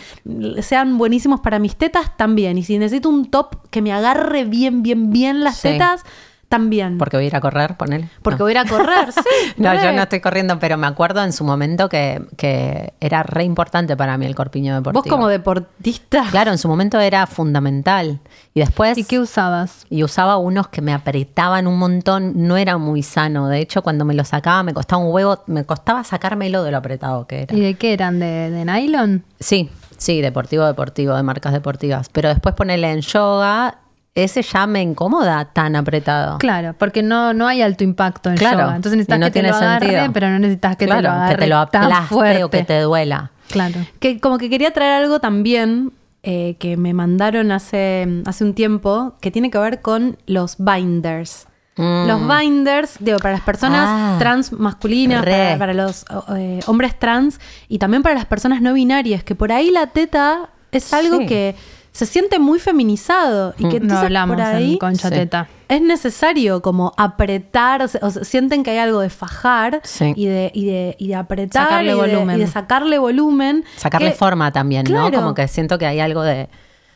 sean buenísimos para mis tetas, también. Y si necesito un top que me agarre bien, bien, bien las Sí. tetas, también. Porque voy a ir a correr, ponele. Porque No. voy a ir a correr, sí. No, yo no estoy corriendo, pero me acuerdo en su momento que, que era re importante para mí el corpiño deportivo. Vos como deportista. Claro, en su momento era fundamental. Y después... ¿Y qué usabas? y usaba unos que me apretaban un montón, no era muy sano. De hecho, cuando me lo sacaba me costaba un huevo, me costaba sacármelo de lo apretado que era. ¿Y de qué eran? ¿De, de nylon? Sí, sí, deportivo, deportivo, de marcas deportivas. Pero después ponerle en yoga, ese ya me incomoda tan apretado. Claro, porque no, no hay alto impacto en Claro, yoga. Entonces necesitas no que te lo agarre, sentido. pero no necesitas que te lo Claro, agarre que te lo aplaste fuerte. o que te duela. Claro. Que como que quería traer algo también eh, que me mandaron hace, hace un tiempo que tiene que ver con los binders. Mm. Los binders, digo, para las personas Ah, trans masculinas, para, para los eh, hombres trans y también para las personas no binarias, que por ahí la teta es algo Sí. que se siente muy feminizado y que No entonces hablamos por ahí en concha Sí. teta. es necesario como apretar, o sea, sienten que hay algo de fajar Sí. y, de, y, de, y de apretar Sacarle y de- volumen. y de sacarle volumen. Sacarle que- forma también, Claro. ¿no? Como que siento que hay algo de,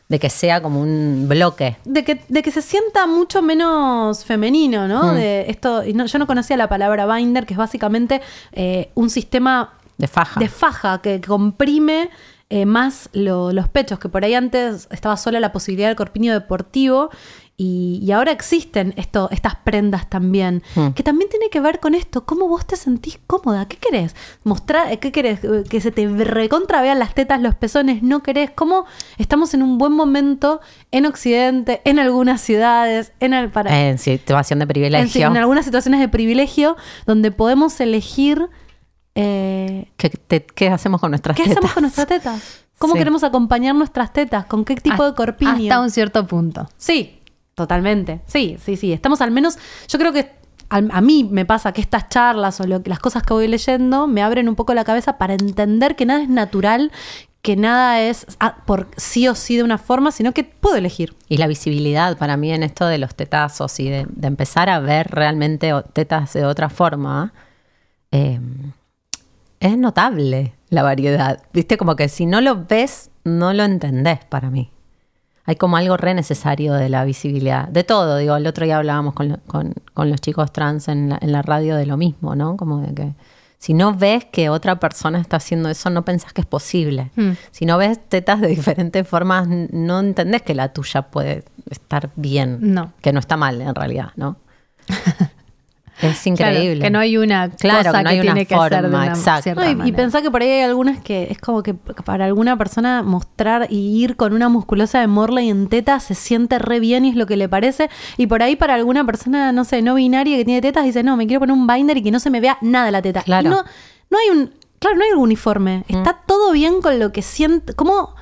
de que sea como un bloque. de que, de que se sienta mucho menos femenino, ¿no? Mm. De esto, y no- yo no conocía la palabra binder, que es básicamente eh, un sistema De faja. de faja que comprime eh, más lo- los pechos, que por ahí antes estaba sola la posibilidad del corpiño deportivo y, y ahora existen esto, estas prendas también, Hmm. que también tiene que ver con esto, cómo vos te sentís cómoda, ¿qué querés? Mostrar, ¿qué querés? Eh, Que se te recontra vean las tetas, los pezones, ¿no querés? ¿Cómo estamos en un buen momento en Occidente, en algunas ciudades, en el para, En situación de en, privilegio. en algunas situaciones de privilegio donde podemos elegir eh, ¿Qué, te- qué hacemos con nuestras ¿Qué tetas? hacemos con nuestras tetas? ¿Cómo Sí. queremos acompañar nuestras tetas? ¿Con qué tipo de corpiño? Hasta un cierto punto. Sí, totalmente. Sí, sí, sí. Estamos al menos, yo creo que a mí me pasa que estas charlas o lo- las cosas que voy leyendo me abren un poco la cabeza para entender que nada es natural, que nada es ah, por sí o sí de una forma, sino que puedo elegir. Y la visibilidad para mí en esto de los tetazos y de, de empezar a ver realmente tetas de otra forma, eh, es notable la variedad. Viste, como que si no lo ves, no lo entendés para mí. Hay como algo re necesario de la visibilidad. De todo, digo, el otro día hablábamos con, lo- con- con los chicos trans en la, en la radio de lo mismo, ¿no? Como de que si no ves que otra persona está haciendo eso, no pensás que es posible. Mm. Si no ves tetas de diferentes formas, no entendés que la tuya puede estar bien. No. Que no está mal, en realidad, ¿no? es increíble. Claro, que no hay una Claro, cosa que no hay que una tiene que ser de forma, una exacto. No, y- pensá que por ahí hay algunas que es como que para alguna persona mostrar y ir con una musculosa de Morley en teta se siente re bien y es lo que le parece. Y por ahí para alguna persona, no sé, no binaria que tiene tetas, dice, no, me quiero poner un binder y que no se me vea nada de la teta. Claro. Y no, no hay un, claro, no hay algo uniforme. Está todo bien con lo que siente. ¿Cómo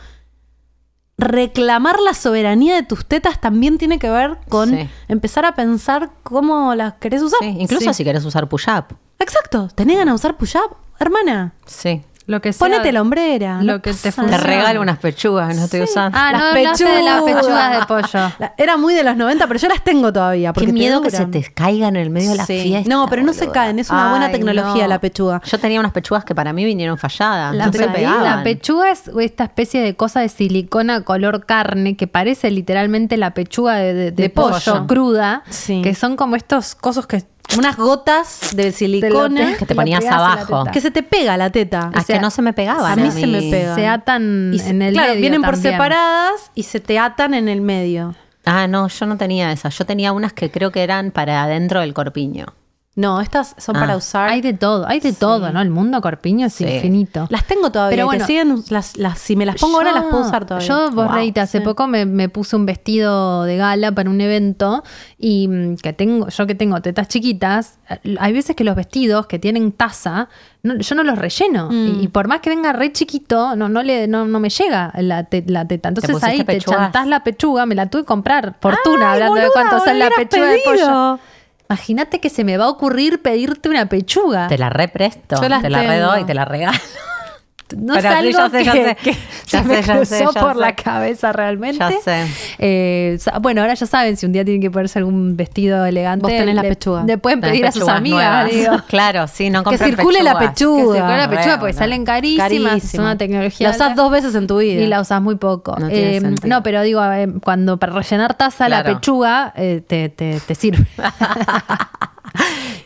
reclamar la soberanía de tus tetas también tiene que ver con Sí. empezar a pensar cómo las querés usar? Sí, incluso Sí. si querés usar push-up. Exacto. ¿Tenés ganas de usar push-up? Hermana, Sí. Lo que sea, ponete la hombrera. lo no que te Te regalo unas pechugas, no estoy usando. Ah, Las no hablaste de las pechugas. de pollo. La- Era muy de los 90, pero yo las tengo todavía. Porque Qué te miedo que se te caigan en el medio de la Sí. fiesta. No, pero no se caen, es una buena Ay, tecnología no. la pechuga. Yo tenía unas pechugas que para mí vinieron falladas. La, pe- la pechuga es esta especie de cosa de silicona color carne que parece literalmente la pechuga de, de- de De pollo, pollo. cruda, Sí. que son como estos cosos que Unas gotas de silicona Que te ponías abajo. que se te pega la teta. Ah, que no se me pegaban. a mí se me pega. se atan Y se- en el claro, medio vienen por separadas y se te atan en el medio. Ah, no, yo no tenía esas. Yo tenía unas que creo que eran para adentro del corpiño. No, estas son Ah. para usar. Hay de todo, hay de todo, ¿no? El mundo corpiño es Sí. infinito. Las tengo todavía. Pero bueno, siguen, las, las, si me las pongo ahora, las puedo usar todavía. Yo, vos Wow. reíte, hace Sí. poco me, me puse un vestido de gala para un evento y mm, que tengo, yo que tengo tetas chiquitas, eh, hay veces que los vestidos que tienen taza, no- yo no los relleno. Mm. Y, y por más que venga re chiquito, no, no, le, no, no me llega la, te- la teta. Entonces ahí te chantás la pechuga, me la tuve que comprar. Fortuna, Ay, hablando de cuánto sale la pechuga de pollo. Imagínate que se me va a ocurrir pedirte una pechuga. Te la represto, te la redoy, te la regalo. No es algo ya sé, ya que, sé. que Ya se me sé, cruzó por la cabeza realmente. Ya sé. Eh, bueno, ahora ya saben, si un día tienen que ponerse algún vestido elegante, Vos tenés la pechuga. le pueden pedir a sus amigas. digo. Claro, sí, no Que circule la pechuga. Que circule la pechuga porque no. salen carísimas, es una tecnología. La usás alta dos veces en tu vida. Y la usás muy poco. No Eh, no, pero digo, eh, cuando para rellenar taza la pechuga eh, te, te- te sirve.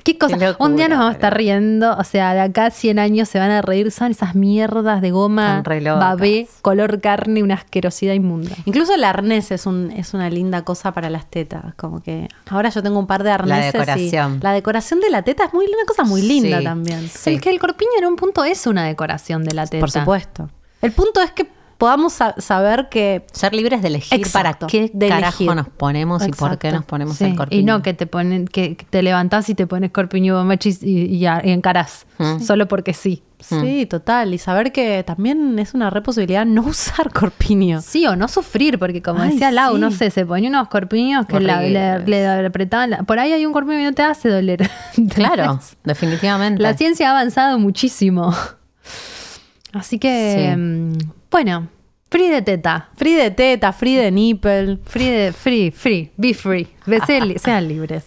¿Qué cosa? Qué locura, Un día nos vamos a estar riendo, o sea, de acá a 100 años se van a reír, son esas mierdas de goma, babé, color carne, una asquerosidad inmunda. Incluso el arnés es, un, es una linda cosa para las tetas. Como que ahora yo tengo un par de arneses. y decoración. la decoración de la teta es muy una cosa muy linda Sí. también. Sí. El que el corpiño en un punto es una decoración de la teta. Por supuesto. El punto es que podamos sa- saber que Ser libres de elegir Exacto, para qué de carajo elegir. nos ponemos y por qué nos ponemos Sí, el corpiño. y no que te ponen, que te levantás y te pones corpiño bomachis y, y, y encarás. Mm. Solo porque sí. sí, total. Y saber que también es una re posibilidad no usar corpiño. Sí, o no sufrir, porque como Ay, decía Lau, sí. no sé, se ponía unos corpiños que la- le, le apretaban. la- por ahí hay un corpiño que no te hace doler. Claro, definitivamente. La ciencia ha avanzado muchísimo. Así que, Sí. mm, bueno, free de teta. Free de teta, free de nipple. Free, de, free, free, be free. Sean libres.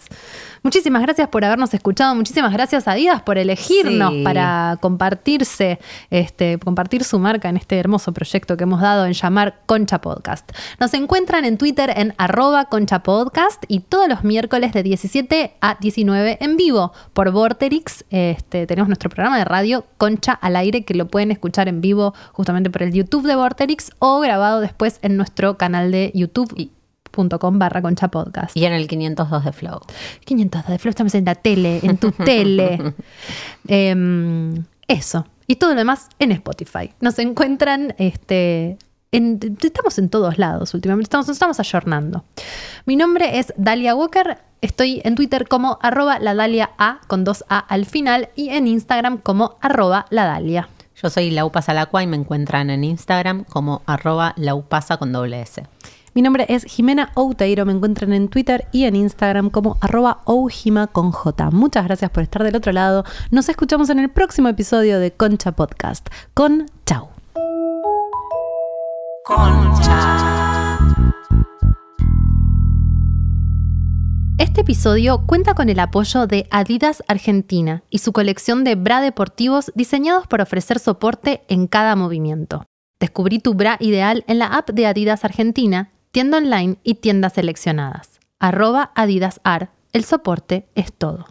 Muchísimas gracias por habernos escuchado. Muchísimas gracias a Adidas por elegirnos Sí. para compartirse, este, compartir su marca en este hermoso proyecto que hemos dado en llamar Concha Podcast. Nos encuentran en Twitter en arroba Concha Podcast y todos los miércoles de 17 a 19 en vivo por Vorterix. Este, tenemos nuestro programa de radio Concha al aire que lo pueden escuchar en vivo justamente por el YouTube de Vorterix o grabado después en nuestro canal de YouTube com barra concha podcast. Y en el 502 de Flow. 500 de Flow, estamos en la tele, en tu tele. Em, eso. Y todo lo demás en Spotify. Nos encuentran, este, en- estamos en todos lados últimamente, estamos, nos estamos ayornando. Mi nombre es Dalia Walker, estoy en Twitter como arroba la Dalia A con dos A al final y en Instagram como arroba la Dalia. Yo soy Laupasa Lacua y me encuentran en Instagram como arroba laupasa con doble S. Mi nombre es Jimena Outeiro, me encuentran en Twitter y en Instagram como arroba oujima con J. Muchas gracias por estar del otro lado. Nos escuchamos en el próximo episodio de Concha Podcast. Con chau. Este episodio cuenta con el apoyo de Adidas Argentina y su colección de bra deportivos diseñados para ofrecer soporte en cada movimiento. Descubrí tu bra ideal en la app de Adidas Argentina, tienda online y tiendas seleccionadas. Arroba Adidas el soporte es todo.